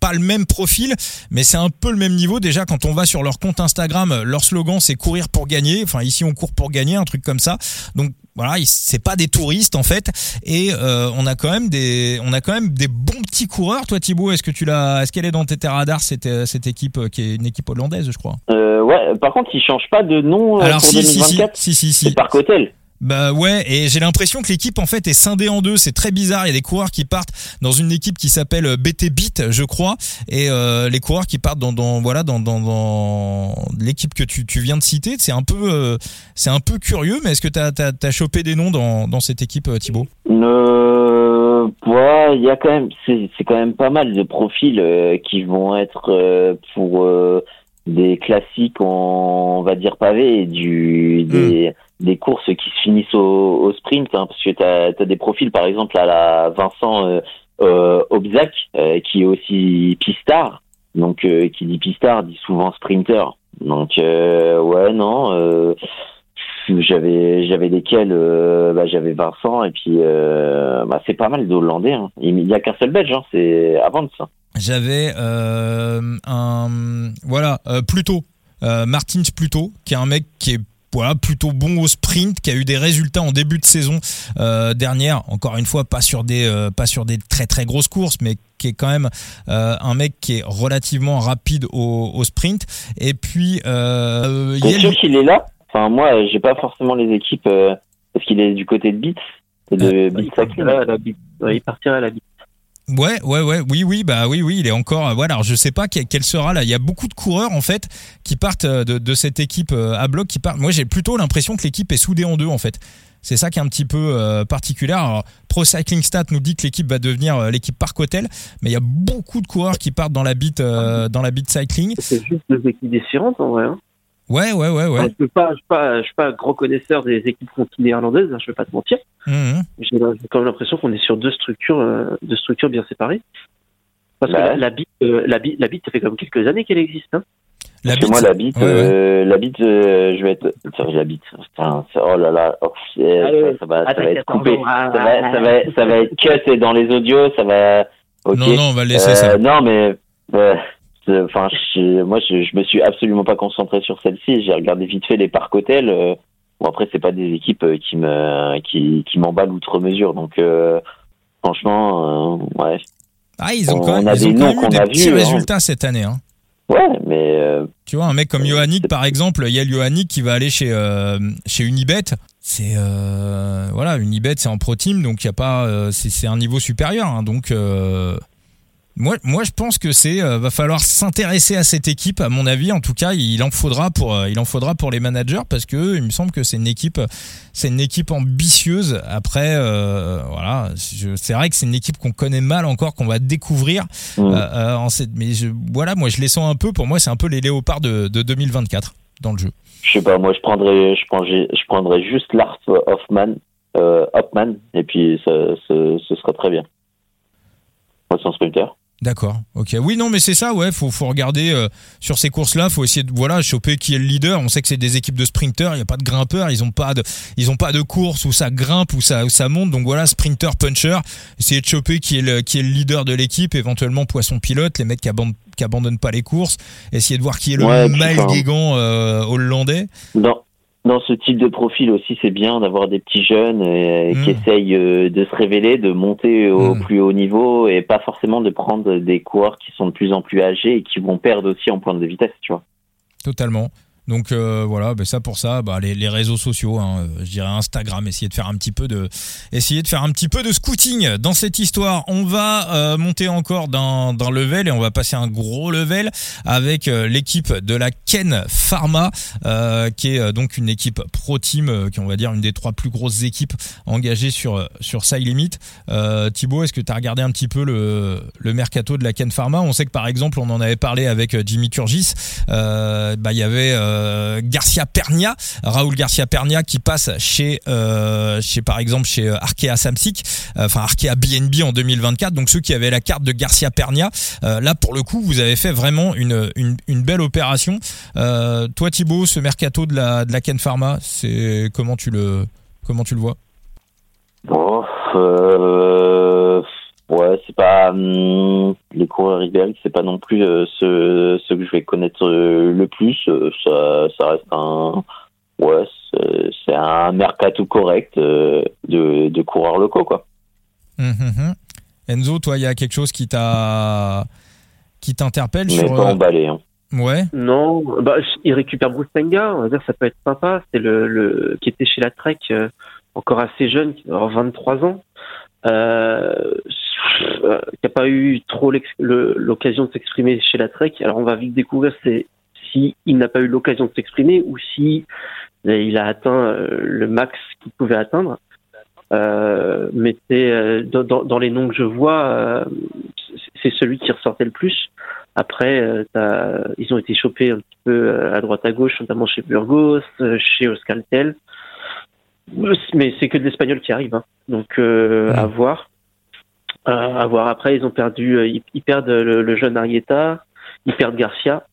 pas le même profil, mais c'est un peu le même niveau. Déjà, quand on va sur leur compte Instagram, leur slogan c'est courir pour gagner. Enfin, ici on court pour gagner, un truc comme ça. Donc voilà, ils- c'est pas des touristes en fait, et euh, on a quand même des, on a quand même des bons petits coureurs. Toi, Thibaut, est-ce que tu l'as, est-ce qu'elle est dans tes radars cette euh, cette équipe euh, qui est une équipe hollandaise, je crois? Euh, ouais, par contre, il change pas de nom euh, Alors pour si, si, si, 2024. si, si, si. C'est Parc Hôtel. Bah ouais, et j'ai l'impression que l'équipe en fait est scindée en deux. C'est très bizarre. Il y a des coureurs qui partent dans une équipe qui s'appelle euh, BT Beat, je crois, et euh, les coureurs qui partent dans, dans voilà dans dans, dans l'équipe que tu, tu viens de citer. C'est un peu euh, c'est un peu curieux, mais est-ce que t'as t'as t'as chopé des noms dans dans cette équipe, euh, Thibaut? Euh, ouais, il y a quand même, c'est quand même pas mal de profils euh, qui vont être pour des classiques, on, on va dire pavés, et du des, des courses qui se finissent au, au sprint, hein, parce que t'as as des profils, par exemple à la Vincent euh, euh, Obzac, euh, qui est aussi pistard, donc euh, qui dit pistard dit souvent sprinter. Donc euh, ouais, non. J'avais j'avais lesquels euh, bah, j'avais Vincent et puis euh, bah, c'est pas mal d'Hollandais hein. il y a qu'un seul Belge hein. c'est avant ça J'avais euh, un voilà euh, Pluto, euh, Martins Pluto, qui est un mec qui est voilà plutôt bon au sprint, qui a eu des résultats en début de saison euh, dernière. Encore une fois, pas sur des euh, pas sur des très très grosses courses, mais qui est quand même euh, un mec qui est relativement rapide au, au sprint. Et puis euh, t'es sûr qu'il est là? Enfin moi j'ai pas forcément les équipes euh, parce qu'il est du côté de Beats et de Il Beats partirait à la bite. Ouais, il partirait à la. Ouais, ouais, ouais, oui, oui, bah oui, oui, il est encore. euh, Voilà, alors je sais pas quel, quel sera là. Il y a beaucoup de coureurs en fait qui partent euh, de, de cette équipe euh, à bloc, qui partent. Moi, j'ai plutôt l'impression que l'équipe est soudée en deux en fait. C'est ça qui est un petit peu euh, particulier. Alors, Pro Cycling Stat nous dit que l'équipe va devenir euh, l'équipe Parc Hotel, mais il y a beaucoup de coureurs qui partent dans la bite, euh, dans la bite cycling. C'est juste deux équipes différentes en vrai. Hein. Ouais, ouais, ouais, ouais. Enfin, je ne pas, je suis pas, je suis pas un grand connaisseur des équipes continentales néerlandaises, hein, je vais pas te mentir. Mhm. J'ai quand même l'impression qu'on est sur deux structures, euh, deux structures bien séparées. Parce que Bah la, la bite, euh, la bite, la bite, ça fait comme quelques années qu'elle existe. Hein. La parce que bite. moi la bite Ouais, ouais. euh, la bite euh, je vais être la bite putain oh là là oh, Allez, ça, ça va ça attends, va être coupé ça ah, va ça va ça va être cut dans les audios ça va ok Non, non, on va le laisser Euh, ça. Non, mais euh, enfin, je- moi, je, je me suis absolument pas concentré sur celle-ci. J'ai regardé vite fait les parcs hôtels. euh, bon, après, c'est pas des équipes euh, qui me qui, qui m'emballent outre mesure. Donc, euh, franchement, euh, ouais. Ah, ils ont on quand même, a ils ont des quand noms même eu des petits hein. résultats cette année. Hein. Ouais, mais euh, Tu vois, un mec comme Yoannik, par exemple, il y a Yoannik qui va aller chez, euh, chez Unibet. C'est euh, voilà, Unibet, c'est en pro team, donc il y a pas, euh, c'est un niveau supérieur. hein, donc euh, moi, moi, je pense que c'est euh, va falloir s'intéresser à cette équipe. À mon avis, en tout cas, il en faudra pour, euh, il en faudra pour les managers parce que il me semble que c'est une équipe, c'est une équipe ambitieuse. Après, euh, voilà, c'est vrai que c'est une équipe qu'on connaît mal encore, qu'on va découvrir. mm. Euh, euh, en cette- mais je, voilà, moi je les sens un peu. Pour moi, c'est un peu les léopards de, de 2024 dans le jeu. je sais pas, moi je prendrais, je prendrais, je prendrais juste Lars Hoffman, Hoffman, et puis ça, ça- ce sera très bien. Moi, c'est un sprinter. D'accord. Ok. Oui, non, mais c'est ça. Ouais, faut faut regarder euh, sur ces courses-là. Faut essayer de voilà choper qui est le leader. On sait que c'est des équipes de sprinters. Il y a pas de grimpeurs. Ils ont pas de ils ont pas de course où ça grimpe où ça où ça monte. Donc voilà, sprinter, puncher. Essayer de choper qui est le qui est le leader de l'équipe. Éventuellement poisson pilote. Les mecs qui abandonnent qui abandonnent pas les courses. Essayer de voir qui est le Ouais, Miles enfin, Guégan euh, hollandais. Dans, dans ce type de profil aussi, c'est bien d'avoir des petits jeunes euh, qui Mm. essayent euh, de se révéler, de monter au Mm. plus haut niveau et pas forcément de prendre des coureurs qui sont de plus en plus âgés et qui vont perdre aussi en pointe de vitesse, tu vois. Totalement. Donc euh, voilà, ben ça pour ça, bah, les, réseaux sociaux, hein, euh, je dirais Instagram, essayer de faire un petit peu de, essayer de faire un petit peu de scouting dans cette histoire. On va euh, monter encore d'un d'un level et on va passer un gros level avec l'équipe de la Ken Pharma, qui est donc une équipe pro team, qui on va dire une des trois plus grosses équipes engagées sur sur Limit. Thibaut, est-ce que tu as regardé un petit peu le, le mercato de la Ken Pharma? On sait que par exemple, on en avait parlé avec Jimmy Turgis. Bah il y avait Garcia Pernia, Raoul Garcia Pernia qui passe chez euh, par exemple chez euh, Arkea Samsic, euh, enfin Arkea BNB en 2024. Donc ceux qui avaient la carte de Garcia Pernia, euh, là pour le coup vous avez fait vraiment une belle opération. Euh, toi Thibaut, ce mercato de la de Ken Pharma, c'est comment tu le vois? Euh, ouais, c'est pas hum, les coureurs ibériques, c'est pas non plus euh, ceux, ceux que je vais connaître euh, le plus. Euh, ça, ça reste un, ouais, c'est un mercato correct euh, de, de coureurs locaux, quoi. Hum, hum. Enzo, toi, il y a quelque chose qui t'a qui t'interpelle Mais sur pas euh, emballé. Hein. ouais Non, bah, il récupère Bruce Tenga, on va dire ça peut être sympa. C'est le, le qui était chez la Trek, euh, encore assez jeune, qui doit avoir 23 ans, qui n'a pas eu trop l'occasion de s'exprimer chez la Trek. Alors on va vite découvrir c'est si n'a pas eu l'occasion de s'exprimer ou si euh, il a atteint euh, le max qu'il pouvait atteindre. Euh, mais euh, dans, les noms que je vois, euh, c'est celui qui ressortait le plus. Après, euh, ils ont été chopés un petit peu euh, à droite à gauche, notamment chez Burgos, euh, chez Euskaltel. Mais c'est que de l'espagnol qui arrive, hein. donc euh, Mm. à voir. Euh, à voir. Après, ils ont perdu, euh, ils, ils perdent le, le jeune Arieta, ils perdent Garcia.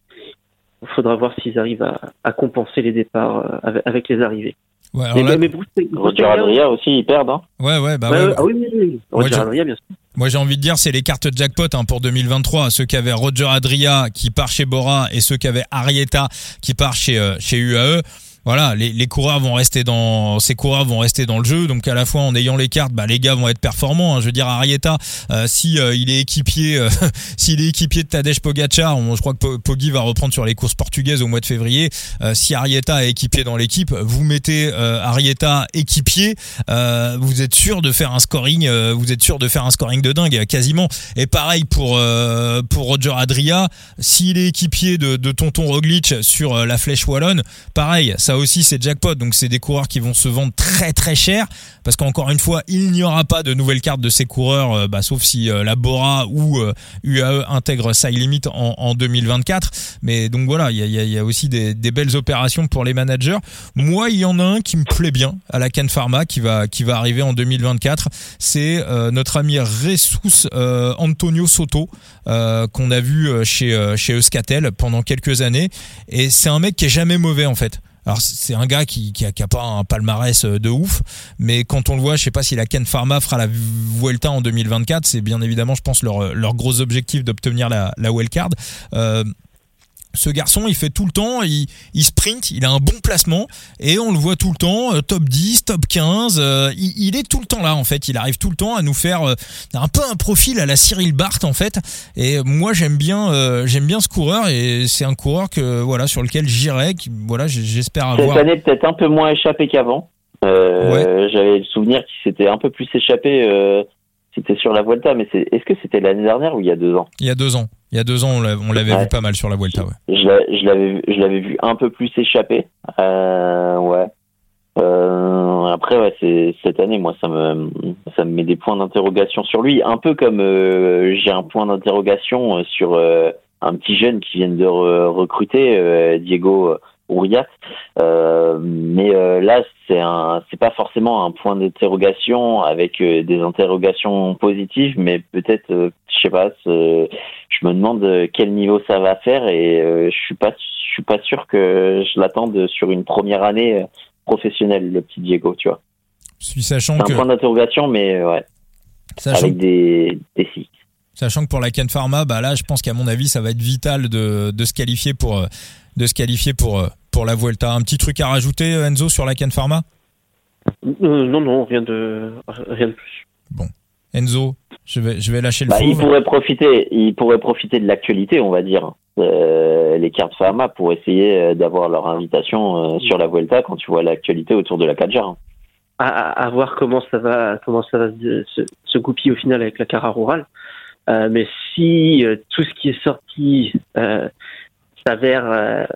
Il faudra voir s'ils arrivent à, à compenser les départs euh, avec, avec les arrivées. ouais alors Mais, là- mais Bruce, Bruce Roger Adria aussi, ils perdent. Hein. ouais ouais bah Ouais, ah oui, oui, oui. Moi, Roger Adria, bien sûr. Moi, j'ai envie de dire, c'est les cartes jackpot hein, pour 2023. Ceux qui avaient Roger Adria qui part chez Bora et ceux qui avaient Arietta qui part chez euh, chez UAE. Voilà, les, les coureurs vont rester dans ces coureurs vont rester dans le jeu. Donc à la fois en ayant les cartes, bah les gars vont être performants. hein. Je veux dire Arietta, euh, si euh, il est équipier, euh, s'il est équipier de Tadej Pogacar, on- je crois que Po- Poggi va reprendre sur les courses portugaises au mois de février. Euh, si Arietta est équipier dans l'équipe, vous mettez euh, Arietta équipier, euh, vous êtes sûr de faire un scoring, vous êtes sûr de faire un scoring de dingue quasiment. Et pareil pour pour Roger Adria, s'il est équipier de, de Tonton Roglic sur la flèche wallonne, pareil, aussi c'est jackpot. Donc c'est des coureurs qui vont se vendre très très cher parce qu'encore une fois, il n'y aura pas de nouvelles cartes de ces coureurs, euh, bah, sauf si euh, la Bora ou euh, UAE intègre Side Limit en, en 2024. Mais donc voilà, il y a, aussi des, belles opérations pour les managers. Moi, il y en a un qui me plaît bien à la Can Pharma qui va qui va arriver en 2024. C'est euh, notre ami Jesus euh, Antonio Soto euh, qu'on a vu euh, chez euh, chez Euskatel pendant quelques années. Et c'est un mec qui est jamais mauvais en fait. Alors c'est un gars qui, qui, a, qui a pas un palmarès euh, de ouf, mais quand on le voit, je sais pas si la Ken Pharma fera la Vuelta en 2024, c'est bien évidemment, je pense, leur, leur gros objectif d'obtenir la, la wildcard. Euh, ce garçon, il fait tout le temps, il, il sprint, il a un bon placement et on le voit tout le temps, euh, top 10, top 15. euh, il, il est tout le temps là en fait. Il arrive tout le temps à nous faire euh, un peu un profil à la Cyril Barth en fait. Et moi j'aime bien, euh, j'aime bien ce coureur et c'est un coureur que voilà sur lequel j'irai. qui- Voilà, j'espère Cette avoir. année, peut-être un peu moins échappé qu'avant. Euh, J'avais le souvenir qu'il s'était un peu plus échappé. C'était sur la Vuelta, mais c'est- est-ce que c'était l'année dernière ou il y a deux ans? Il y a deux ans, il y a deux ans, on l'a- on l'avait Ouais. vu pas mal sur la Vuelta. Ouais. Je l'a- je l'avais vu- je l'avais vu un peu plus échappé. Euh, ouais. Euh, après, ouais, c'est cette année, moi, ça me ça me met des points d'interrogation sur lui, un peu comme euh, j'ai un point d'interrogation euh, sur euh, un petit jeune qui vient de re- recruter, Diego Urias. Euh, mais euh, là, c'est un, c'est pas forcément un point d'interrogation avec euh, des interrogations positives, mais peut-être, euh, je sais pas, je me demande quel niveau ça va faire et je suis pas, je suis pas sûr que je l'attende sur une première année professionnelle, le petit Diego, tu vois. Puis sachant C'est que, un point d'interrogation, mais ouais, sachant avec des, des si. Sachant que pour la Ken Pharma, bah là, je pense qu'à mon avis, ça va être vital de, de se qualifier pour euh, de se qualifier pour euh, pour la Vuelta. Un petit truc à rajouter, euh, Enzo, sur la Ken Pharma? Euh, non, non, rien de, rien de plus. Enzo, je vais je vais lâcher le Bah, il pourrait profiter, il pourrait profiter de l'actualité, on va dire. Euh, les cartes Pharma pour essayer d'avoir leur invitation euh, sur la Vuelta quand tu vois l'actualité autour de la Kadjar. À, à, à voir comment ça va, comment ça va se, se, se goupiller au final avec la Cara rurale. Euh, mais si euh, tout ce qui est sorti euh, s'avère,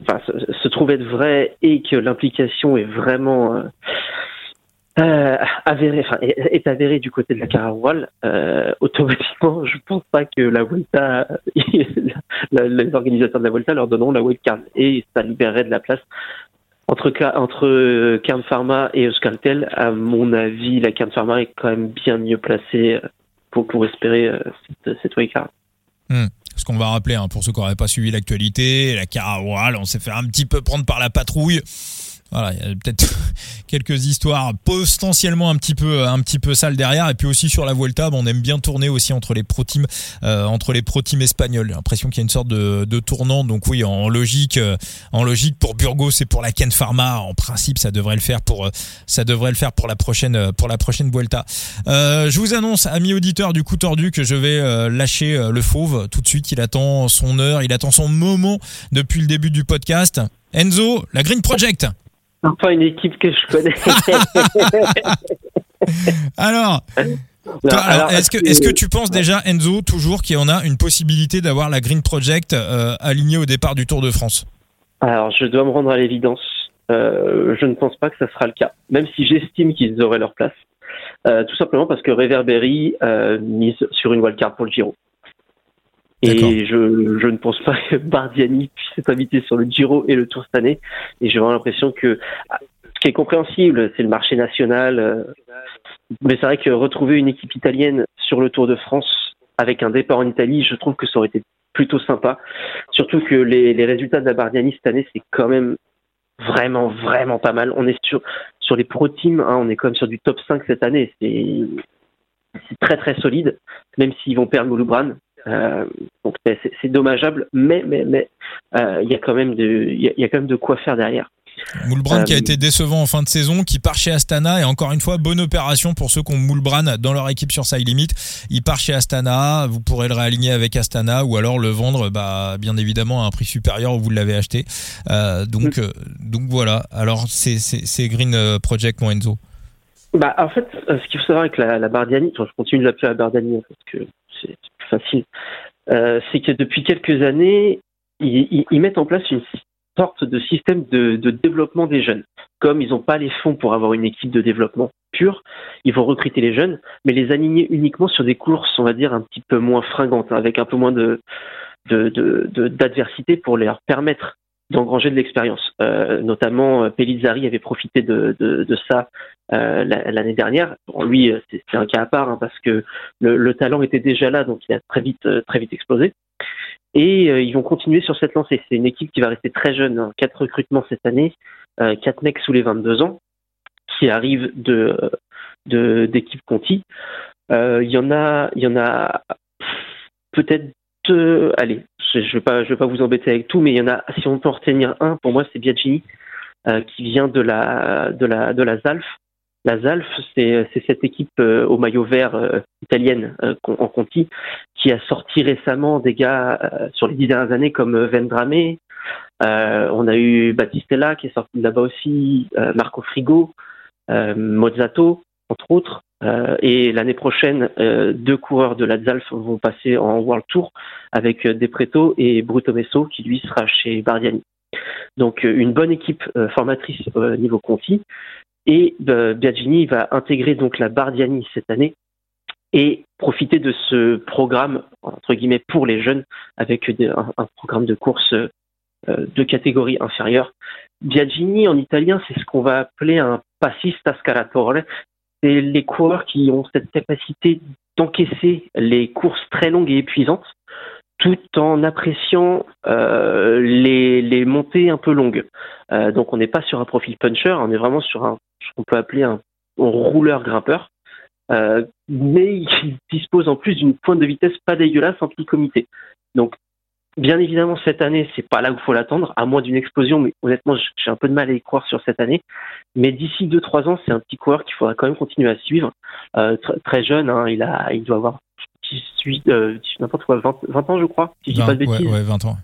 enfin, se, trouve être vrai et que l'implication est vraiment avérée, enfin, est, avérée du côté de la Cara rurale, euh, automatiquement, je pense pas que la Volta, les organisateurs de la Volta leur donneront la wildcard. Et ça libérerait de la place entre, entre Pharma et Euskaltel, à mon avis, la Kern Pharma est quand même bien mieux placée pour, pour espérer euh, cette, cette wildcard. Ce qu'on va rappeler, hein, pour ceux qui n'auraient pas suivi l'actualité, la Caraoural, on s'est fait un petit peu prendre par la patrouille. Voilà, il y a peut-être quelques histoires potentiellement un petit peu un petit peu sales derrière et puis aussi sur la Vuelta, on aime bien tourner aussi entre les pro teams euh, entre les pro teams espagnols. J'ai l'impression qu'il y a une sorte de, de tournant donc oui, en logique euh, en logique pour Burgos et pour la Ken Pharma, en principe ça devrait le faire pour euh, ça devrait le faire pour la prochaine euh, pour la prochaine Vuelta. Euh, je vous annonce amis auditeurs du coup tordu que je vais lâcher le fauve tout de suite, il attend son heure, il attend son moment depuis le début du podcast. Enzo, la Green Project. Enfin, une équipe que je connais. Alors, est-ce que, tu penses déjà, Enzo, toujours qu'il y en a une possibilité d'avoir la Green Project euh, alignée au départ du Tour de France? Alors, je dois me rendre à l'évidence. Euh, je ne pense pas que ça sera le cas, même si j'estime qu'ils auraient leur place. Euh, tout simplement parce que Reverberi mise sur une wildcard pour le Giro. Et je, je ne pense pas que Bardiani puisse être invité sur le Giro et le Tour cette année. Et j'ai vraiment l'impression que ah, ce qui est compréhensible, c'est le marché national. euh, mais c'est vrai que retrouver une équipe italienne sur le Tour de France avec un départ en Italie, je trouve que ça aurait été plutôt sympa. Surtout que les, les résultats de la Bardiani cette année, c'est quand même vraiment, vraiment pas mal. On est sur, sur les pro teams, hein, on est quand même sur du top 5 cette année. C'est c'est très, très solide, même s'ils vont perdre Mouloubran. Euh, donc c'est dommageable, mais mais mais euh, il y a quand même de il y, a- il y a quand même de quoi faire derrière. Moulbran qui a Euh, été décevant en fin de saison, qui part chez Astana et encore une fois bonne opération pour ceux qui ont Moulbran dans leur équipe sur Side Limit. Il part chez Astana, vous pourrez le réaligner avec Astana ou alors le vendre, bah bien évidemment à un prix supérieur où vous l'avez acheté. Donc donc voilà. Alors c'est Green Project mon Enzo. Bah, en fait, ce qu'il faut savoir avec la, la Bardiani, enfin, je continue de l'appeler la Bardiani parce que c'est facile, euh, c'est que depuis quelques années, ils, mettent en place une sorte de système de, développement des jeunes. Comme ils n'ont pas les fonds pour avoir une équipe de développement pure, ils vont recruter les jeunes, mais les aligner uniquement sur des courses, on va dire, un petit peu moins fringantes, hein, avec un peu moins d'adversité pour leur permettre d'engranger de l'expérience. Euh, notamment, euh, Pellizzari avait profité de, ça euh, la- l'année dernière. Bon, lui, c'est un cas à part hein, parce que le, le talent était déjà là, donc il a très vite, très vite explosé. Et ils vont continuer sur cette lancée. C'est une équipe qui va rester très jeune. hein. Quatre recrutements cette année, quatre mecs sous les 22 ans qui arrivent de d'équipes Conti. Il y en a, il y en a peut-être allez, je, ne vais pas, vais pas vous embêter avec tout, mais il y en a. Si on peut en retenir un, pour moi, c'est Biagini, qui vient de la de la de la Zalf. La Zalf, c'est cette équipe au maillot vert italienne en Conti qui a sorti récemment des gars sur les dix dernières années comme Vendrame, euh, on a eu Battistella qui est sorti là-bas aussi, euh, Marco Frigo, euh, Mozzato, entre autres. et l'année prochaine, deux coureurs de la Zalf vont passer en World Tour avec Depreto et Bruto Messo qui lui sera chez Bardiani. Donc une bonne équipe formatrice au niveau Conti. Et Biagini va intégrer donc la Bardiani cette année et profiter de ce programme entre guillemets pour les jeunes avec un, programme de course euh, de catégorie inférieure. Biagini en italien, c'est ce qu'on va appeler un passista scalatore. C'est les coureurs qui ont cette capacité d'encaisser les courses très longues et épuisantes tout en appréciant euh, les, montées un peu longues. Euh, donc on n'est pas sur un profil puncher, on est vraiment sur un ce qu'on peut appeler un, rouleur grimpeur, euh, mais il dispose en plus d'une pointe de vitesse pas dégueulasse en petit comité. Donc Bien évidemment, cette année, c'est pas là où il faut l'attendre, à moins d'une explosion, mais honnêtement, j'ai un peu de mal à y croire sur cette année. Mais d'ici 2-3 ans, c'est un petit coureur qu'il faudra quand même continuer à suivre. Euh, très jeune, hein, il, a, il doit avoir 18, euh, n'importe quoi, 20, 20, ans, je crois, si je dis pas de bêtises. Ouais, 20 ans.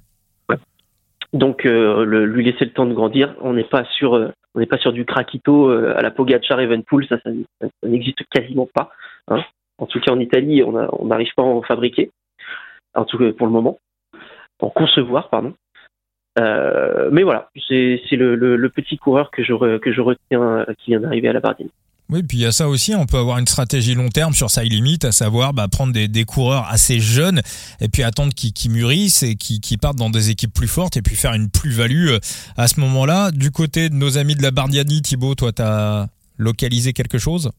Donc, euh, le, lui laisser le temps de grandir. On n'est pas sur, euh, on n'est pas sur du craquito à la Pogacar Evenpool, ça, ça, ça, n'existe quasiment pas. Hein. En tout cas, en Italie, on n'arrive pas à en fabriquer. En tout cas, pour le moment en concevoir, pardon. Euh, mais voilà, c'est le, petit coureur que je, que je retiens euh, qui vient d'arriver à la Bardine. Oui, puis il y a ça aussi, on peut avoir une stratégie long terme sur sa limite, à savoir bah, prendre des, des, coureurs assez jeunes et puis attendre qu'ils mûrissent et qu'ils partent dans des équipes plus fortes et puis faire une plus-value euh, à ce moment-là. Du côté de nos amis de la Bardiani, Thibaut, toi, tu as localisé quelque chose?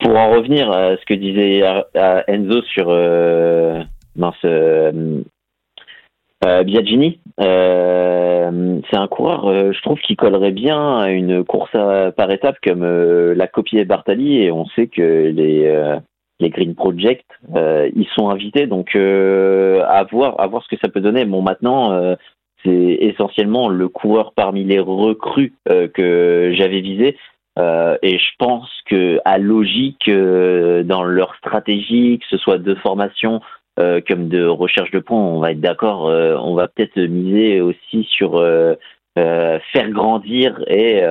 Pour en revenir à ce que disait Enzo sur mince, euh, euh, Biagini, euh, c'est un coureur, je trouve, qui collerait bien à une course par étapes comme l'a copié Bartali et on sait que les les Green Project, ils sont invités, donc à voir à voir ce que ça peut donner. Bon, maintenant, c'est essentiellement le coureur parmi les recrues que j'avais visé. et je pense que à logique dans leur stratégie, que ce soit de formation euh, comme de recherche de points, on va être d'accord, euh, on va peut-être miser aussi sur euh, faire grandir et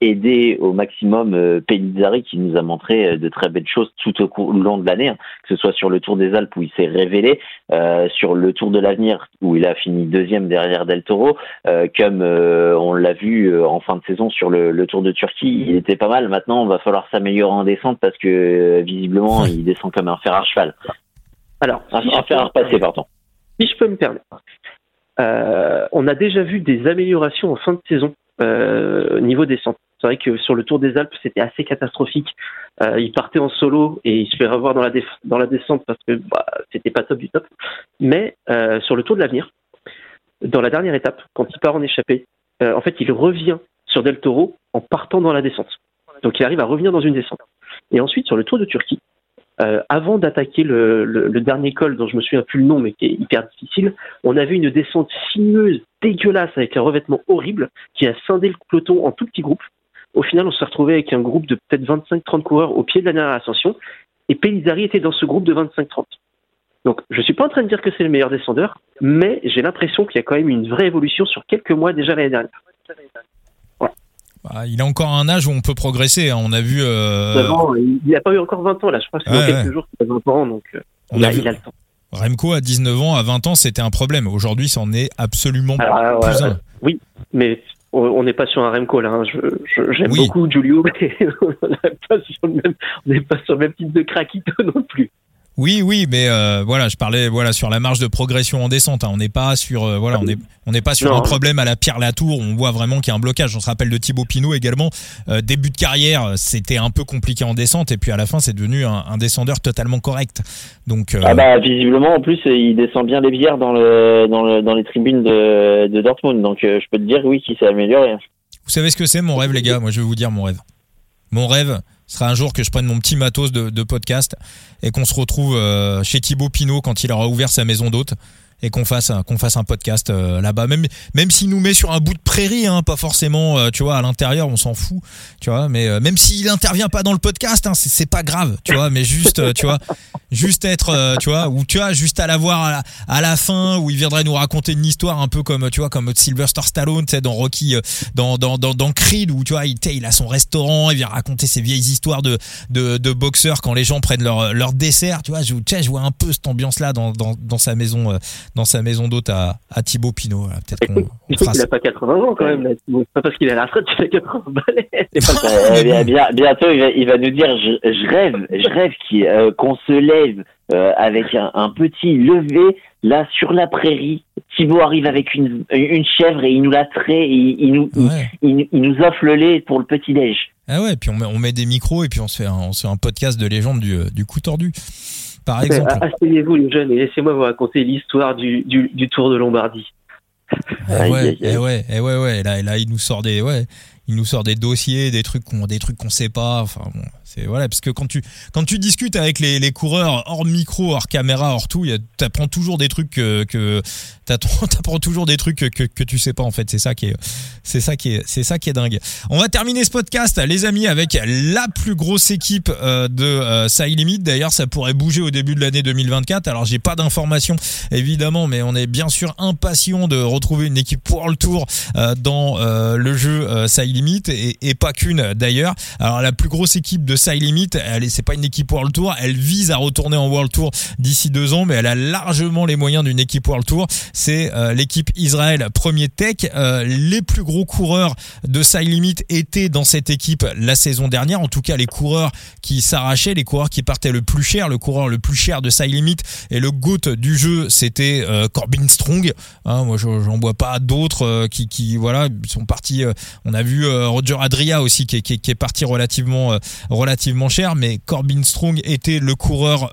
aider au maximum euh, Pellizzari qui nous a montré de très belles choses tout au long de l'année, hein, que ce soit sur le Tour des Alpes où il s'est révélé, sur le Tour de l'avenir où il a fini deuxième derrière Del Toro, comme on l'a vu en fin de saison sur le, Tour de Turquie, il était pas mal. Maintenant, on va falloir s'améliorer en descente parce que visiblement, il descend comme un fer à cheval. Alors, si je peux me permettre, euh, on a déjà vu des améliorations en fin de saison euh, au niveau descente. C'est vrai que sur le Tour des Alpes, c'était assez catastrophique. Euh, il partait en solo et il se fait revoir dans la, dans la descente parce que bah, c'était pas top du top. Mais sur le Tour de l'avenir, dans la dernière étape, quand il part en échappée, en fait, il revient sur Del Toro en partant dans la descente. Donc il arrive à revenir dans une descente. Et ensuite, sur le Tour de Turquie, euh, avant d'attaquer le, dernier col dont je me souviens plus le nom mais qui est hyper difficile, on avait une descente sinueuse, dégueulasse avec un revêtement horrible qui a scindé le peloton en tout petits groupes. Au final, on s'est retrouvé avec un groupe de peut-être 25-30 coureurs au pied de la dernière ascension et Pellizzari était dans ce groupe de 25-30. Donc, je suis pas en train de dire que c'est le meilleur descendeur, mais j'ai l'impression qu'il y a quand même une vraie évolution sur quelques mois déjà l'année dernière. Bah, il a encore un âge où on peut progresser. Hein. On a vu. Euh... il n'a pas eu encore 20 ans là. Je crois que c'est dans quelques jours qu'il a 20 ans, donc euh, il, a, il, a, le temps. Remco à 19 ans, à 20 ans, c'était un problème. Aujourd'hui, c'en est absolument pas plus un. Oui, mais on n'est pas sur un Remco là. Hein. J'aime beaucoup Giulio, mais on n'est pas, sur le même type de craquito non plus. Oui, oui, mais euh, voilà, je parlais voilà sur la marge de progression en descente. Hein. On n'est pas sur euh, voilà, on est on n'est pas sur un problème à la Pierre Latour. On voit vraiment qu'il y a un blocage. On se rappelle de Thibaut Pinot également. Euh, début de carrière, c'était un peu compliqué en descente, et puis à la fin, c'est devenu un, un, descendeur totalement correct. Donc ah bah visiblement en plus, il descend bien les bières dans le dans le dans les tribunes de, de Dortmund. Donc je peux te dire oui, qu'il s'est amélioré. Vous savez ce que c'est mon rêve, les gars? Moi, je vais vous dire mon rêve. mon rêve sera un jour que je prenne mon petit matos de, de podcast et qu'on se retrouve euh, chez Thibaut Pinot quand il aura ouvert sa maison d'hôte et qu'on fasse qu'on fasse un podcast euh, là-bas. Même même s'il nous met sur un bout de prairie hein, pas forcément euh, tu vois à l'intérieur on s'en fout tu vois mais euh, même s'il intervient pas dans le podcast hein, c'est, pas grave tu vois mais juste euh, tu vois juste être euh, tu vois ou tu vois juste à la voir à la, à la fin où il viendrait nous raconter une histoire un peu comme tu vois comme Sylvester Stallone tu sais dans Rocky euh, dans dans dans dans Creed où tu vois il il a son restaurant il vient raconter ses vieilles histoires de de, de boxeurs quand les gens prennent leur leur dessert tu vois je, tu sais, je vois un peu cette ambiance là dans dans dans sa maison dans sa maison d'hôte à, à Thibaut Pinot. Voilà, Peut-être qu'on on Il fera qu'il ça. a pas 80 ans quand même. Là. C'est pas parce qu'il est à la retraite qu'il a 80 balais. Euh, bien- bientôt, il va, il va nous dire je, je rêve, je rêve qu'il- euh, qu'on se lève euh, avec un, un petit lever là sur la prairie. Thibaut arrive avec une, une chèvre et il nous la trait et il, il nous, il- Ouais. il, il nous offre le lait pour le petit déj. Ah ouais, puis on met, on met des micros et puis on se fait un, on se fait un podcast de légende du, euh, du coup tordu. Par exemple. Asseyez-vous les jeunes et laissez-moi vous raconter l'histoire du, du, du Tour de Lombardie. Eh ouais, eh ouais, eh ouais, ouais. Et là, là, il nous sort des, ouais, il nous sort des dossiers, des trucs qu'on, des trucs qu'on sait pas. Enfin, bon, c'est voilà, parce que quand tu, quand tu discutes avec les, les coureurs hors micro, hors caméra, hors tout, t'apprends toujours des trucs que, que t'apprends, toujours des trucs que, que, que tu sais pas en fait. C'est ça qui est, c'est ça qui est, c'est ça qui est dingue. On va terminer ce podcast, les amis, avec la plus grosse équipe euh, de euh, Side Limit. D'ailleurs, ça pourrait bouger au début de l'année 2024. Alors, j'ai pas d'informations évidemment, mais on est bien sûr impatient de retrouver une équipe pour le tour euh, dans le jeu Side Limit et, et pas qu'une d'ailleurs. Alors la plus grosse équipe de Side Limit, elle est- c'est pas une équipe World Tour, elle vise à retourner en World Tour d'ici deux ans, mais elle a largement les moyens d'une équipe World Tour. C'est euh, l'équipe Israël Premier Tech. Euh, les plus gros coureurs de Side Limit étaient dans cette équipe la saison dernière. En tout cas, les coureurs qui s'arrachaient, les coureurs qui partaient le plus cher, le coureur le plus cher de Side Limit et le GOAT du jeu, c'était euh, Corbin Strong. Hein, moi, je- j'en vois pas d'autres qui, voilà, sont partis. on a vu Roger Adria aussi qui est, qui est, parti relativement, relativement cher, mais Corbin Strong était le coureur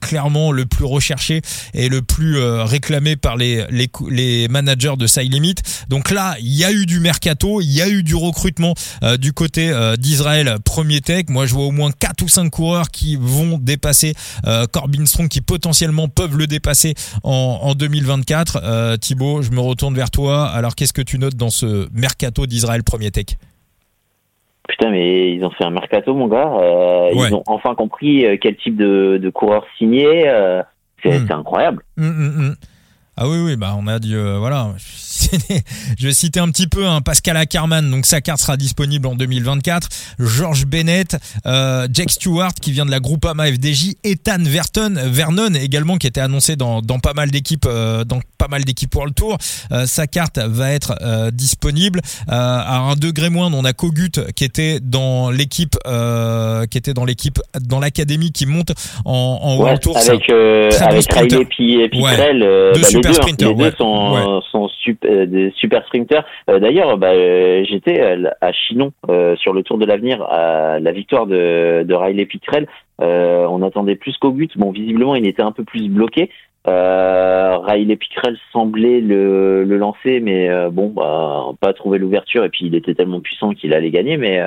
clairement le plus recherché et le plus réclamé par les, les, managers de Side Limit. Donc là, il y a eu du mercato, il y a eu du recrutement euh, du côté euh, d'Israël Premier Tech. Moi, je vois au moins quatre ou cinq coureurs qui vont dépasser euh, Corbin Strong, qui potentiellement peuvent le dépasser en, en 2024. Euh, Thibaut, je me retourne vers toi. Alors, qu'est-ce que tu notes dans ce mercato d'Israël Premier Tech? Putain, mais ils ont fait un mercato, mon gars. Euh, Ouais. Ils ont enfin compris quel type de, de coureur signer. euh, c'est Hmm. c'est incroyable. Hum, hum. Ah oui, oui, bah on a dit, euh, voilà. Je vais citer un petit peu hein, Pascal Ackermann, donc sa carte sera disponible en 2024. George Bennett, euh, Jack Stewart qui vient de la Groupama FDJ, Ethan Verton, Vernon également qui était annoncé dans, dans pas mal d'équipes, euh, dans pas mal d'équipes World Tour. Euh, sa carte va être euh, disponible. Euh, à un degré moindre, on a Kogut qui était dans l'équipe, euh, qui était dans l'équipe, dans l'académie qui monte en, en Ouais, World Tour. Avec euh, bon avec sprinter. Riley et euh, Deux bah, super les deux, hein. sprinters, les deux ouais. sont, sont sup- euh, des super sprinters. Euh, D'ailleurs, bah, euh, j'étais euh, à Chinon sur le Tour de l'Avenir à la victoire de, de Riley. Euh, on attendait plus qu'au but. Bon, visiblement, il était un peu plus bloqué. Euh, Riley Pickrell semblait le, lancer, mais bon, bah, pas trouvé l'ouverture. Et puis, il était tellement puissant qu'il allait gagner. Mais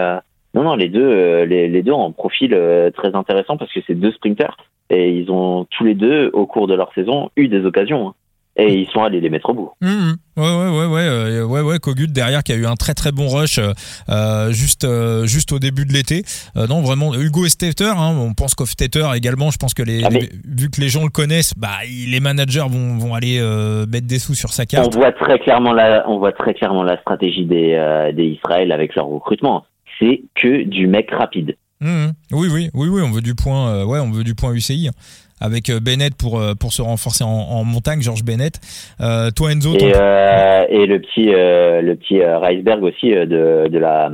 non, non, les deux, les, deux ont un profil très intéressant parce que c'est deux sprinters et ils ont tous les deux, au cours de leur saison, eu des occasions. hein. Et ils sont allés les mettre au bout. Mmh. Ouais ouais ouais ouais euh, ouais ouais Kogut derrière qui a eu un très très bon rush euh, euh, juste euh, juste au début de l'été euh, non vraiment Hugo Esteter hein, on pense qu'Hofstetter également je pense que les, Ah, les- vu que les gens le connaissent bah les managers vont vont aller euh, mettre des sous sur sa On carte voit très clairement la, on voit très clairement la stratégie des, euh, des Israël avec leur recrutement. C'est que du mec rapide. Mmh, mmh. oui oui oui oui on veut du point euh, ouais on veut du point UCI avec euh, Bennett pour euh, pour se renforcer en, en montagne Georges Bennett euh, toi Enzo Et, euh, et le petit, euh, le petit Reisberg aussi de, de la,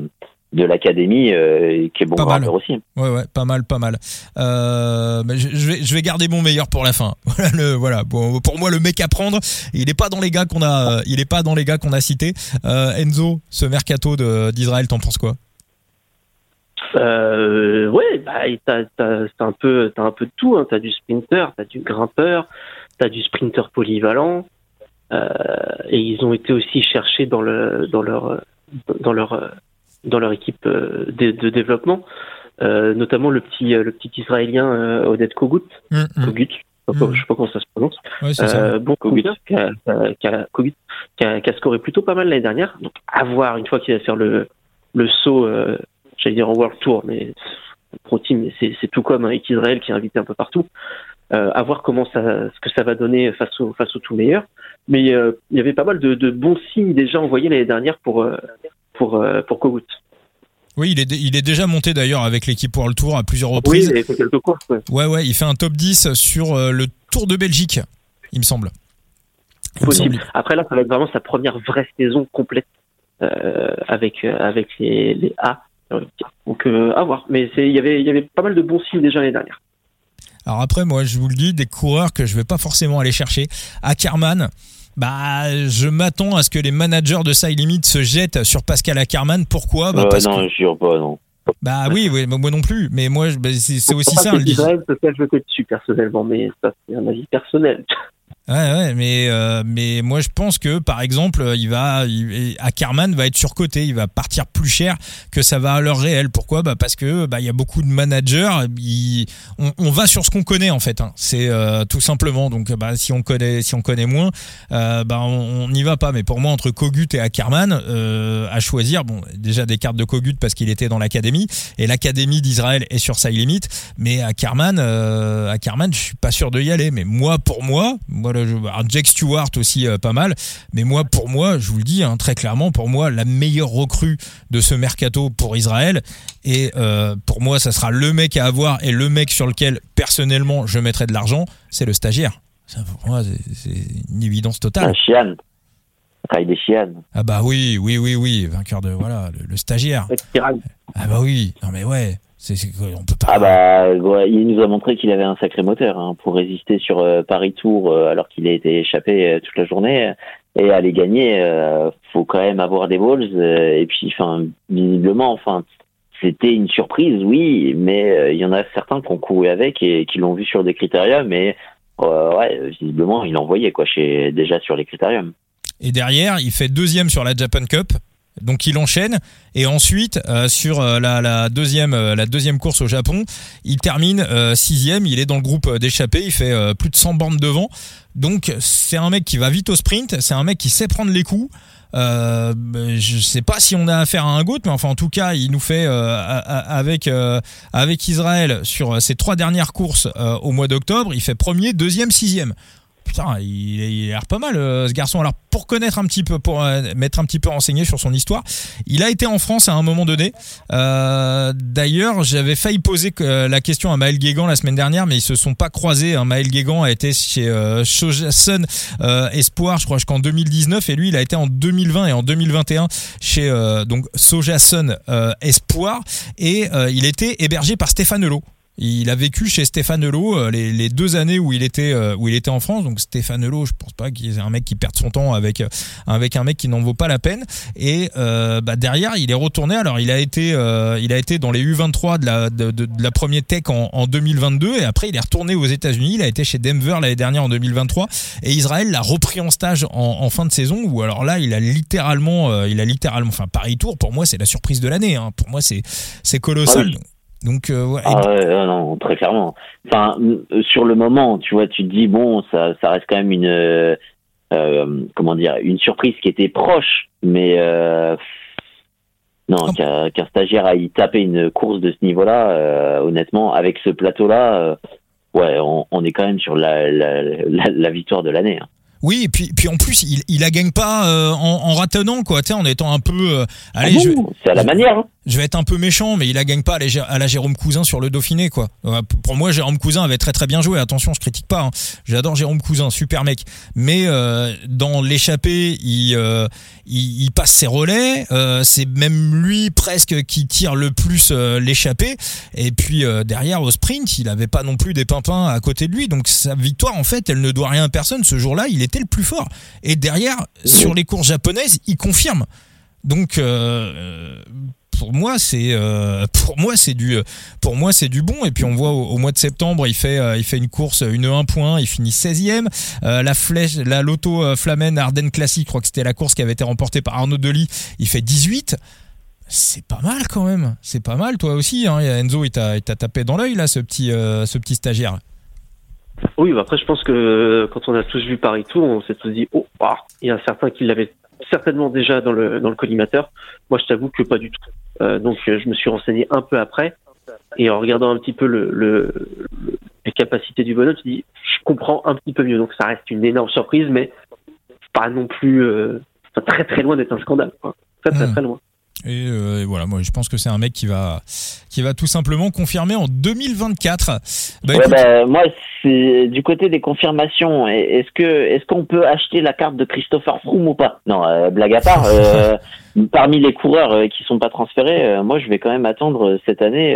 de l'académie euh, qui est bon Pas mal. aussi. Ouais ouais pas mal pas mal. Euh, mais je, je vais je vais garder mon meilleur pour la fin. Voilà le voilà bon, pour moi le mec à prendre il est pas dans les gars qu'on a il est pas dans les gars qu'on a cités. Euh, Enzo ce mercato de d'Israël t'en penses quoi? Euh, ouais, bah, t'as, t'as, t'as un peu, t'as un peu de tout. Hein. T'as du sprinter, t'as du grimpeur, t'as du sprinter polyvalent. Euh, et ils ont été aussi cherchés dans le, dans leur, dans leur, dans leur équipe de, de, développement, notamment le petit le petit israélien Odette Kogut. Mm, mm. Kogut. Je ne sais pas comment ça se prononce. Ouais, bon, Kogut, qui a, qui, a, qui, a, qui a scoré plutôt pas mal l'année dernière. Donc, à voir une fois qu'il va faire le, le saut, j'allais dire en World Tour, mais Pro Team, c'est tout comme avec Israël qui est invité un peu partout. Euh, à voir comment ça, ce que ça va donner face au face au tout meilleur. Mais euh, il y avait pas mal de, de, bons signes déjà envoyés l'année dernière pour euh, pour euh, pour Kogut. Oui, il est, il est déjà monté d'ailleurs avec l'équipe World Tour à plusieurs reprises. Oui, il a fait quelques courses. Ouais. ouais, ouais, il fait un top 10 sur le Tour de Belgique, il me semble. Possible. Après là, ça va être vraiment sa première vraie saison complète avec avec les, les A. Donc à voir. Mais il y avait il y avait pas mal de bons signes déjà l'année dernière. Alors après, moi, je vous le dis, des coureurs que je vais pas forcément aller chercher. Ackerman, bah, je m'attends à ce que les managers de Side Limit se jettent sur Pascal Ackerman. Pourquoi? Bah, parce Non, je jure pas, non. Bah oui, oui, moi non plus. Mais moi, bah, c'est aussi ça. C'est je veux que dessus personnellement, mais ça c'est un avis personnel. Ouais, ouais, mais euh, mais moi je pense que par exemple, il va, il, Ackerman va être surcoté, il va partir plus cher que sa valeur réelle. Pourquoi? Bah parce que bah il y a beaucoup de managers, on, on, va sur ce qu'on connaît en fait. Hein. C'est euh, tout simplement. Donc bah si on connaît, si on connaît moins, euh, bah on n'y va pas. Mais pour moi entre Kogut et Ackerman, euh, à choisir, bon déjà des cartes de Kogut parce qu'il était dans l'académie et l'académie d'Israël est sur Side Limit, mais Ackerman, euh, Ackerman, je suis pas sûr de y aller. Mais moi pour moi Jack Stewart aussi euh, pas mal, mais moi pour moi, je vous le dis hein, très clairement, pour moi la meilleure recrue de ce mercato pour Israël et euh, pour moi ça sera le mec à avoir et le mec sur lequel personnellement je mettrai de l'argent, c'est le stagiaire. Ça, pour moi c'est une évidence totale. Chian. des Ah bah oui, oui, oui, oui, vainqueur de voilà le, le stagiaire. Ah bah oui, non mais ouais. Ah bah, il nous a montré qu'il avait un sacré moteur hein, pour résister sur euh, Paris Tour euh, alors qu'il a été échappé euh, toute la journée et aller gagner. faut quand même avoir des balls et puis, enfin, visiblement, enfin, c'était une surprise, oui, mais il y en a certains qui ont couru avec et qui l'ont vu sur des critériums, mais ouais, visiblement, il envoyait quoi, chez déjà sur les critériums. Et derrière, il fait deuxième sur la Japan Cup. Donc il enchaîne et ensuite euh, sur euh, la, deuxième euh, la deuxième course au Japon, il termine sixième. Il est dans le groupe d'échappés. Il fait plus de 100 bornes devant. Donc c'est un mec qui va vite au sprint. C'est un mec qui sait prendre les coups. Euh, je sais pas si on a affaire à un goût, mais enfin en tout cas, il nous fait avec avec Israël sur ses trois dernières courses au mois d'octobre, il fait premier, deuxième, sixième putain, il, a l'air pas mal euh, ce garçon. Alors pour connaître un petit peu, pour euh, mettre un petit peu renseigné sur son histoire, il a été en France à un moment donné. Euh, d'ailleurs, j'avais failli poser la question à Maël Guégan la semaine dernière, mais ils se sont pas croisés. Hein. Maël Guégan a été chez Sun Espoir, je crois, jusqu'en 2019, et lui, il a été en 2020 et en 2021 chez donc Soja Sun Espoir, et il était hébergé par Stéphane Hulot. Il a vécu chez Stéphane Hulot euh, les, les, deux années où il était euh, où il était en France. Donc Stéphane Hulot, je pense pas qu'il ait un mec qui perde son temps avec euh, avec un mec qui n'en vaut pas la peine. Et euh, bah derrière, il est retourné. Alors il a été il a été dans les U23 de la de, de, la première tech en, en, 2022 et après il est retourné aux États-Unis. Il a été chez Denver l'année dernière en 2023 et Israël l'a repris en stage en, en, fin de saison. Où alors là, il a littéralement il a littéralement enfin Paris Tour pour moi c'est la surprise de l'année. Hein. Pour moi c'est c'est colossal. Ah donc, euh, ouais, ah ouais, non, très clairement. Enfin, euh, sur le moment, tu vois, tu te dis bon, ça, ça reste quand même une, euh, euh comment dire, une surprise qui était proche, mais euh, non, ah. qu'un stagiaire aille taper une course de ce niveau-là, honnêtement, avec ce plateau-là, ouais, on, on, est quand même sur la, la, la, la victoire de l'année. Hein. Oui, et puis, puis en plus, il, il la gagne pas euh, en, en ratonnant, quoi, tu sais, en étant un peu. Euh, allez, ah c'est à la manière. Hein. Je vais être un peu méchant, mais il la gagne pas à la, Jérôme Cousin sur le Dauphiné, quoi. Euh, pour moi, Jérôme Cousin avait très très bien joué. Attention, je critique pas. Hein. J'adore Jérôme Cousin, super mec. Mais dans l'échappée, il, il, il, passe ses relais. c'est même lui presque qui tire le plus l'échappée. Et puis derrière au sprint, il avait pas non plus des pimpins à côté de lui. Donc sa victoire, en fait, elle ne doit rien à personne. Ce jour-là, il est le plus fort. Et derrière, sur les courses japonaises, il confirme. Donc euh, pour moi c'est euh, pour moi c'est du pour moi c'est du bon et puis on voit au, mois de septembre il fait euh, il fait une course une 1 point il finit 16e la flèche la loto Flamen Ardennes classique je crois que c'était la course qui avait été remportée par Arnaud Delis il fait 18 C'est pas mal quand même. C'est pas mal, toi aussi. Hein. Enzo, il t'a tapé dans l'œil là, ce petit, ce petit stagiaire. Oui, bah après, je pense que quand on a tous vu Paris Tour, on s'est tous dit, oh, ah, il y a certains qui l'avaient certainement déjà dans le, dans le collimateur. Moi, je t'avoue que pas du tout. Euh, donc, je me suis renseigné un peu après. Et en regardant un petit peu le, le, les capacités du bonhomme, je dis, je comprends un petit peu mieux. Donc, ça reste une énorme surprise, mais pas non plus euh, très très loin d'être un scandale. Très très hmm. très loin. Euh, et, voilà, moi je pense que c'est un mec qui va, qui va tout simplement confirmer en 2024. Bah, bah, moi, c'est du côté des confirmations. Est-ce que, est-ce qu'on peut acheter la carte de Christopher Froome ou pas? Non, euh, blague à part. Euh, parmi les coureurs qui sont pas transférés, moi je vais quand même attendre cette année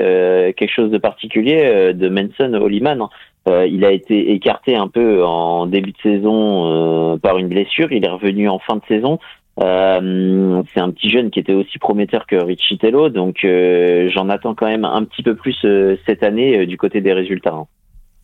quelque chose de particulier de Manson Holliman. il a été écarté un peu en début de saison par une blessure. Il est revenu en fin de saison. Euh, c'est un petit jeune qui était aussi prometteur que Richitello, donc euh, j'en attends quand même un petit peu plus euh, cette année du côté des résultats. Hein.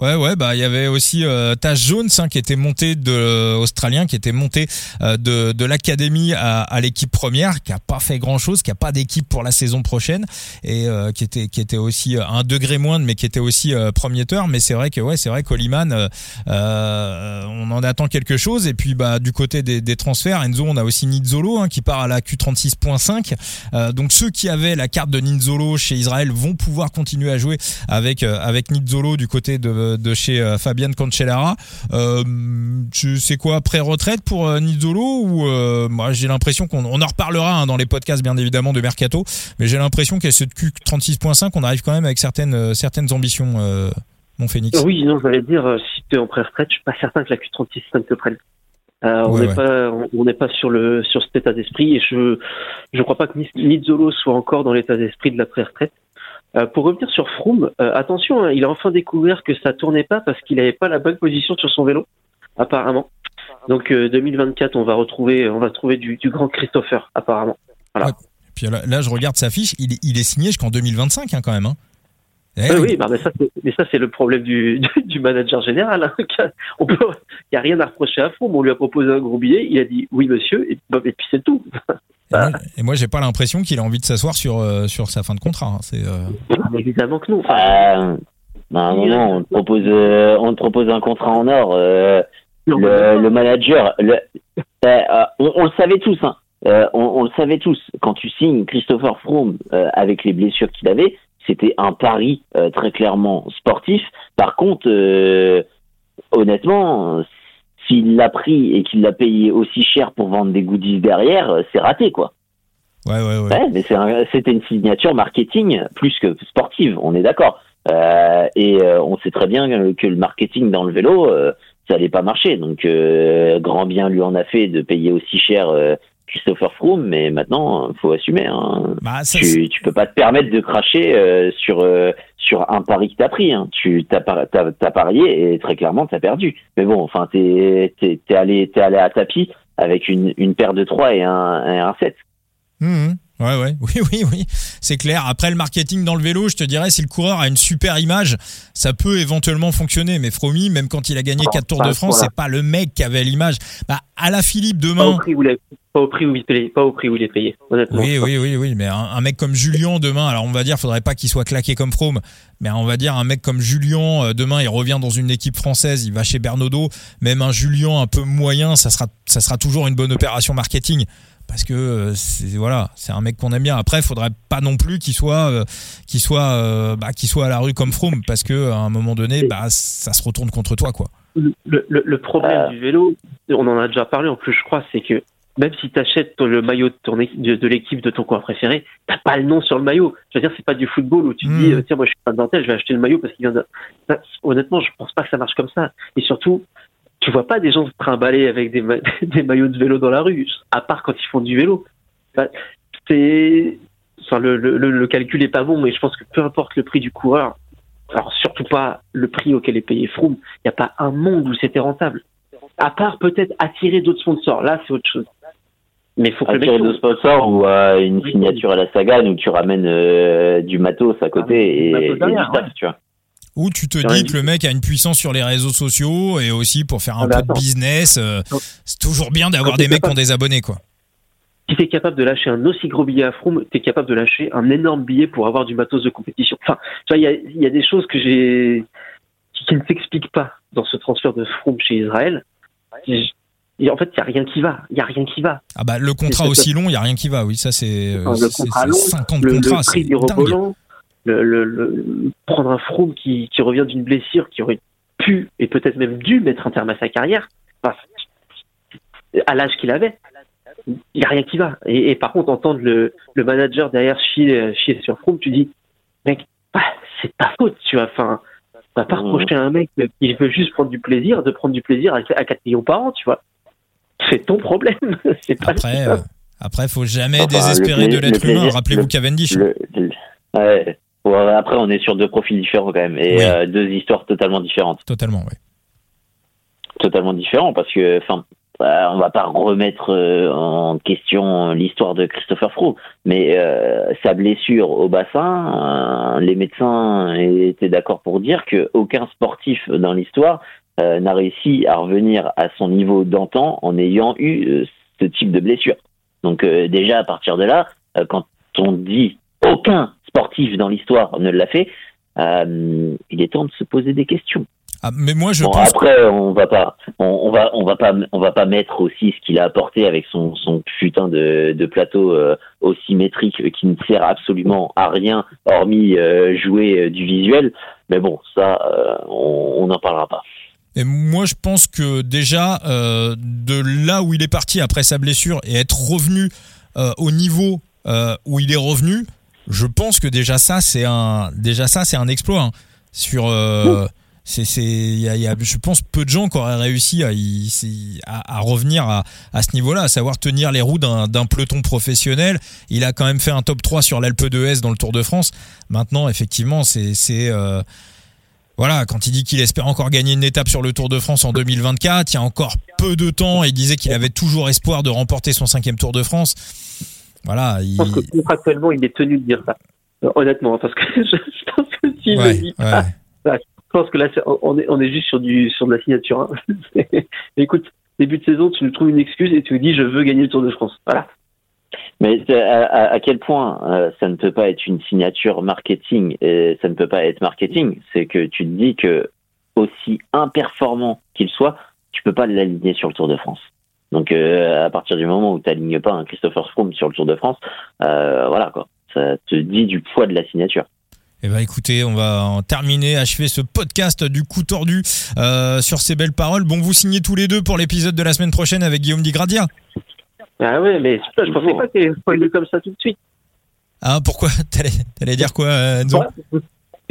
Ouais, ouais, bah il y avait aussi euh, Tash Jones hein, qui était monté de euh, australien, qui était monté euh, de, de l'académie à, à l'équipe première, qui a pas fait grand chose, qui a pas d'équipe pour la saison prochaine et euh, qui était qui était aussi un degré moindre, mais qui était aussi premier tour. Mais c'est vrai que ouais, c'est vrai qu'Oliman, on en attend quelque chose. Et puis bah du côté des, des transferts, Enzo, on a aussi Nizzolo hein, qui part à la Q36.5. donc ceux qui avaient la carte de Nizzolo chez Israël vont pouvoir continuer à jouer avec avec Nizzolo du côté de de chez euh, Fabian Cancellara. Euh, c'est quoi pré-retraite pour euh, Nizzolo ou moi j'ai l'impression qu'on on en reparlera hein, dans les podcasts bien évidemment de Mercato, mais j'ai l'impression qu'à ce Q36.5 on arrive quand même avec certaines certaines ambitions. mon Phoenix. Oui, non, j'allais dire, si tu es en pré-retraite, je suis pas certain que la Q36.5 te prenne. on n'est pas on n'est pas sur le sur cet état d'esprit et je je crois pas que Nizzolo soit encore dans l'état d'esprit de la pré-retraite. Euh, pour revenir sur Froome, euh, attention, hein, il a enfin découvert que ça tournait pas parce qu'il n'avait pas la bonne position sur son vélo, apparemment. Donc 2024, euh, on va retrouver, on va trouver du, du grand Christopher, apparemment. Voilà. Puis là, je regarde sa fiche, il, il est signé jusqu'en 2025 hein, quand même. Hein. Eh oui, bah, mais ça, mais ça c'est le problème du, du, manager général. Hein. Il n'y a rien à reprocher à Froome. On lui a proposé un gros billet, il a dit oui monsieur, et, bah, et puis c'est tout. Et moi, j'ai pas l'impression qu'il a envie de s'asseoir sur, euh, sur sa fin de contrat. Hein. C'est, euh... Évidemment que non. Euh, non, non, on te propose, euh, on te propose un contrat en or. le, le, manager, le, on, on, le savait tous. Hein. On, on, le savait tous. Quand tu signes Christopher Froome avec les blessures qu'il avait, c'était un pari très clairement sportif. Par contre, honnêtement, s'il l'a pris et qu'il l'a payé aussi cher pour vendre des goodies derrière, euh, c'est raté, quoi. Ouais, ouais, ouais. mais c'était une signature marketing plus que sportive, on est d'accord. Euh, et euh, on sait très bien que le marketing dans le vélo, ça allait pas marcher. Donc, grand bien lui en a fait de payer aussi cher Christopher Froome, mais maintenant, faut assumer. Hein. Bah, tu, tu peux pas te permettre de cracher euh, sur euh, sur un pari que t'as pris. Hein. Tu t'as as, parié et très clairement t'as perdu. Mais bon, enfin, t'es es, allé t'es allé à tapis avec une, une paire de 3 et un, un 7. Ouais, ouais, oui, oui, oui, c'est clair. Après le marketing dans le vélo, je te dirais, si le coureur a une super image, ça peut éventuellement fonctionner. Mais Fromy, même quand il a gagné 4 Tours de France, c'est pas le mec qui avait l'image. Bah, à la Philippe demain. Pas au prix où, il, pas au prix où il payé, pas au prix où il est payé, honnêtement. Oui, oui, oui, oui. Mais un, mec comme Julien demain, alors on va dire, faudrait pas qu'il soit claqué comme Froome, mais on va dire un mec comme Julien, euh, demain, il revient dans une équipe française, il va chez Bernodeau. Même un Julien un peu moyen, ça sera, ça sera toujours une bonne opération marketing parce que euh, c'est voilà, c'est un mec qu'on aime bien. Après, il faudrait pas non plus qu'il soit euh, qu'il soit euh, bah, qu'il soit à la rue comme Froome parce que à un moment donné, bah ça se retourne contre toi quoi. Le, le, le problème du vélo, on en a déjà parlé en plus, je crois, c'est que même si tu achètes le maillot de, ton, de, l'équipe de ton coin préféré, t'as pas le nom sur le maillot. Je veux dire, c'est pas du football où tu te dis, hmm. tiens, moi je suis pas de je vais acheter le maillot parce qu'il vient de. honnêtement, je pense pas que ça marche comme ça. Et surtout, tu vois pas des gens se trimballer avec des, des maillots de vélo dans la rue, à part quand ils font du vélo. c'est, enfin, le, le, le, calcul est pas bon, mais je pense que peu importe le prix du coureur, alors surtout pas le prix auquel est payé Froome, il n'y a pas un monde où c'était rentable. À part peut-être attirer d'autres sponsors, là c'est autre chose. Mais faut que attirer d'autres sponsors ou euh, une signature à la Sagan où tu ramènes euh, du matos à côté ah, et, et, du staff, tu vois. Ou tu te dis que le mec a une puissance sur les réseaux sociaux et aussi pour faire un ah, peu de business, euh, c'est toujours bien d'avoir des mecs qui ont des abonnés, quoi. si tu es capable de lâcher un aussi gros billet à Froome, tu es capable de lâcher un énorme billet pour avoir du matos de compétition. Enfin, tu vois, il y a, y a, des choses que j'ai qui, ne s'expliquent pas dans ce transfert de Froome chez Israël. Et en fait, il n'y a rien qui va. Il y a rien qui va. Ah bah le contrat aussi long, il y a rien qui va. Oui, ça c'est le contrat long, 50 le, contrats, le prix du le, le, le, prendre un Froome qui, qui revient d'une blessure qui aurait pu et peut-être même dû mettre un terme à sa carrière, enfin, à l'âge qu'il avait il n'y a rien qui va. Et, par contre, entendre le, le manager derrière chier, chier sur Froome, tu dis, mec, bah, c'est ta faute, tu vois. Enfin, va pas reprocher à un mec qui veut juste prendre du plaisir, de prendre du plaisir à, 4 millions par an, tu vois. C'est ton problème. c'est pas après, euh, après, faut jamais désespérer de l'être humain. Rappelez-vous Cavendish. ouais. Après, on est sur deux profils différents quand même et euh, deux histoires totalement différentes. Totalement, oui. Totalement différents parce que, enfin, bah, on va pas remettre euh, en question l'histoire de Christopher Froome, mais euh, sa blessure au bassin, euh, les médecins étaient d'accord pour dire qu'aucun sportif dans l'histoire n'a réussi à revenir à son niveau d'antan en ayant eu ce type de blessure. Donc déjà à partir de là, quand on dit aucun sportif dans l'histoire ne l'a fait, il est temps de se poser des questions. Ah, mais moi, je bon, après, on va pas, on, va, on va pas, on va pas mettre aussi ce qu'il a apporté avec son, son putain de, de plateau euh, aussi métrique qui ne sert absolument à rien hormis euh, jouer euh, du visuel. Mais bon, ça, on n'en parlera pas. Et moi, je pense que déjà, de là où il est parti après sa blessure et être revenu au niveau où il est revenu, je pense que déjà ça, c'est un, déjà ça, c'est un exploit hein. sur c'est c'est il y a, y a, je pense peu de gens qui auraient réussi à, à, à revenir à, à ce niveau-là à savoir tenir les roues d'un peloton professionnel il a quand même fait un top 3 sur l'Alpe d'Huez dans le Tour de France maintenant effectivement c'est c'est euh, voilà, quand il dit qu'il espère encore gagner une étape sur le Tour de France en 2024, il y a encore peu de temps, il disait qu'il avait toujours espoir de remporter son cinquième Tour de France. Voilà. Je pense que contractuellement, il est tenu de dire ça. Honnêtement, parce que je, pense que s'il ouais, dit je pense que là, on est, on est juste sur, du, sur de la signature. Hein. Écoute, début de saison, tu nous trouves une excuse et tu nous dis je veux gagner le Tour de France. Voilà. Mais à, quel point euh, ça ne peut pas être une signature marketing et ça ne peut pas être marketing? C'est que tu te dis que aussi imperformant qu'il soit, tu peux pas l'aligner sur le Tour de France. Donc euh, à partir du moment où tu n'alignes pas un Christopher Froome sur le Tour de France, euh, voilà quoi, ça te dit du poids de la signature. Eh ben écoutez, on va en terminer, achever ce podcast du coup tordu euh, sur ces belles paroles. Bon, vous signez tous les deux pour l'épisode de la semaine prochaine avec Guillaume Digradia. Ah ouais, mais je pensais pas qu'il spoilé comme ça tout de suite. Ah pourquoi? T'allais dire quoi, Enzo? Je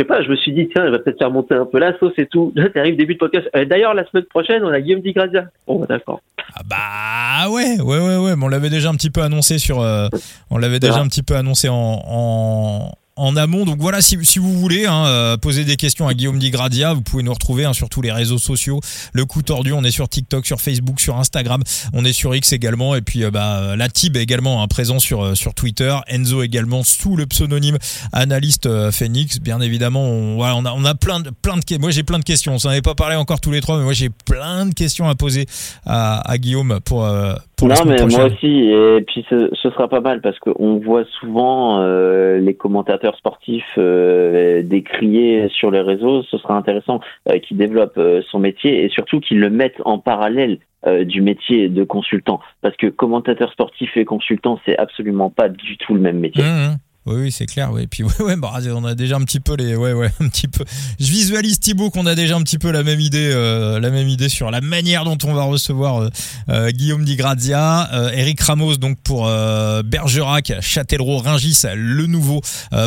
sais pas, je me suis dit, tiens, il va peut-être faire monter un peu la sauce et tout. Là, t'arrives début de podcast. Euh, d'ailleurs, la semaine prochaine, on a Guillaume Digradia. Bon, d'accord. Ah bah ouais, ouais, ouais, ouais. Mais on l'avait déjà un petit peu annoncé sur, euh, on l'avait déjà un petit peu annoncé en, en, en amont. Donc voilà, si, vous voulez hein, euh, poser des questions à Guillaume Digradia, vous pouvez nous retrouver hein, sur tous les réseaux sociaux. Le coup tordu, on est sur TikTok, sur Facebook, sur Instagram, on est sur X également. Et puis euh, bah, la Tib également hein, présent sur euh, sur Twitter. Enzo également sous le pseudonyme analyste Phoenix. Bien évidemment, on, voilà, on a on a plein de plein de moi j'ai plein de questions. On s'en avait pas parlé encore tous les trois, mais moi j'ai plein de questions à poser à, à Guillaume pour non, mais moi aussi. Et puis ce, ce, sera pas mal parce qu'on voit souvent euh, les commentateurs sportifs euh, décrier sur les réseaux. Ce sera intéressant euh, qu'ils développent euh, son métier et surtout qu'ils le mettent en parallèle euh, du métier de consultant. Parce que commentateur sportif et consultant, c'est absolument pas du tout le même métier. Mmh, mmh. Oui, oui, c'est clair. Oui. Et puis, ouais, ouais, bah, on a déjà un petit peu les, ouais, ouais, un petit peu. Je visualise Thibaut qu'on a déjà un petit peu la même idée, euh, la même idée sur la manière dont on va recevoir euh, euh, Guillaume Di Grazia, Eric Ramos donc pour Bergerac, Châtellerault, Ringis, le nouveau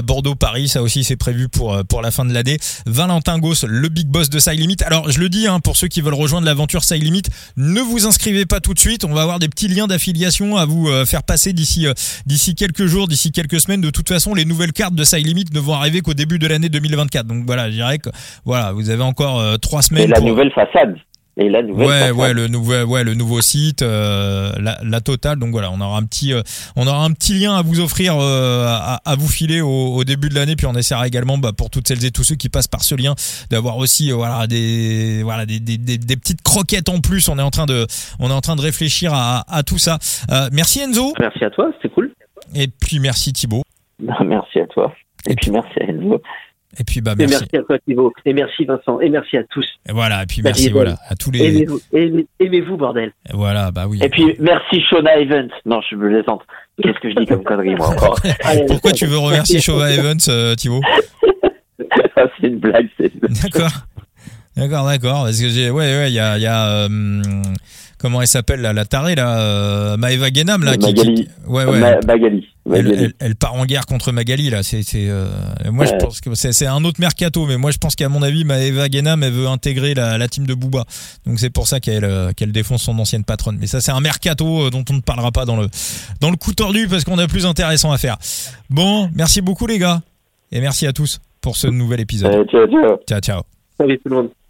Bordeaux Paris, ça aussi c'est prévu pour pour la fin de l'année. Valentin Goss, le big boss de Side. Alors je le dis hein, pour ceux qui veulent rejoindre l'aventure Side ne vous inscrivez pas tout de suite. On va avoir des petits liens d'affiliation à vous faire passer d'ici d'ici quelques jours, d'ici quelques semaines. De toute façon, les nouvelles cartes de Side Limit ne vont arriver qu'au début de l'année 2024. Donc voilà, je dirais que voilà, vous avez encore euh, trois semaines. Et la nouvelle façade. Et la nouvelle. Ouais, façade. ouais, le nouveau, ouais, le nouveau site, euh, la, la totale. Donc voilà, on aura un petit, euh, on aura un petit lien à vous offrir, à, à vous filer au, au début de l'année. Puis on essaiera également, bah, pour toutes celles et tous ceux qui passent par ce lien, d'avoir aussi, voilà, des, voilà, des, des, des, des petites croquettes en plus. On est en train de, on est en train de réfléchir à, à tout ça. Merci Enzo. Merci à toi, c'était cool. Et puis merci Thibaut. Bah, merci à toi. Et, Et puis merci à Enzo. Et puis bah Et merci. merci à toi, Thibaut. Et merci, Vincent. Et merci à tous. Et voilà. Et puis merci, et voilà, à tous les. Aimez-vous, aimez- aimez-vous, bordel. Voilà, bah oui. Et puis merci Shona Evans. Non, je me plaisante. Qu'est-ce que je dis comme connerie moi encore Allez, Pourquoi tu veux remercier merci. Chauva Evans, euh, Thibaut Ah, C'est une blague. c'est une- D'accord. D'accord, d'accord. Parce que j'ai, ouais, ouais, il y a, il y a, euh, comment elle s'appelle là, la tarée là, euh, Maëva Guénam là, qui, Magali. qui- ouais, ouais. Ma- Magali. Elle, Magali. elle- elle part en guerre contre Magali là. C'est, c'est, euh, moi je pense que c'est, c'est un autre mercato, mais moi je pense qu'à mon avis, Maëva Guénam, elle veut intégrer la, la team de Booba. Donc c'est pour ça qu'elle, euh, qu'elle défonce son ancienne patronne. Mais ça, c'est un mercato euh, dont on ne parlera pas dans le, dans le coup tordu parce qu'on a plus intéressant à faire. Bon, merci beaucoup les gars et merci à tous pour ce nouvel épisode. Euh, ciao, ciao. Ciao, ciao. Salut tout le monde.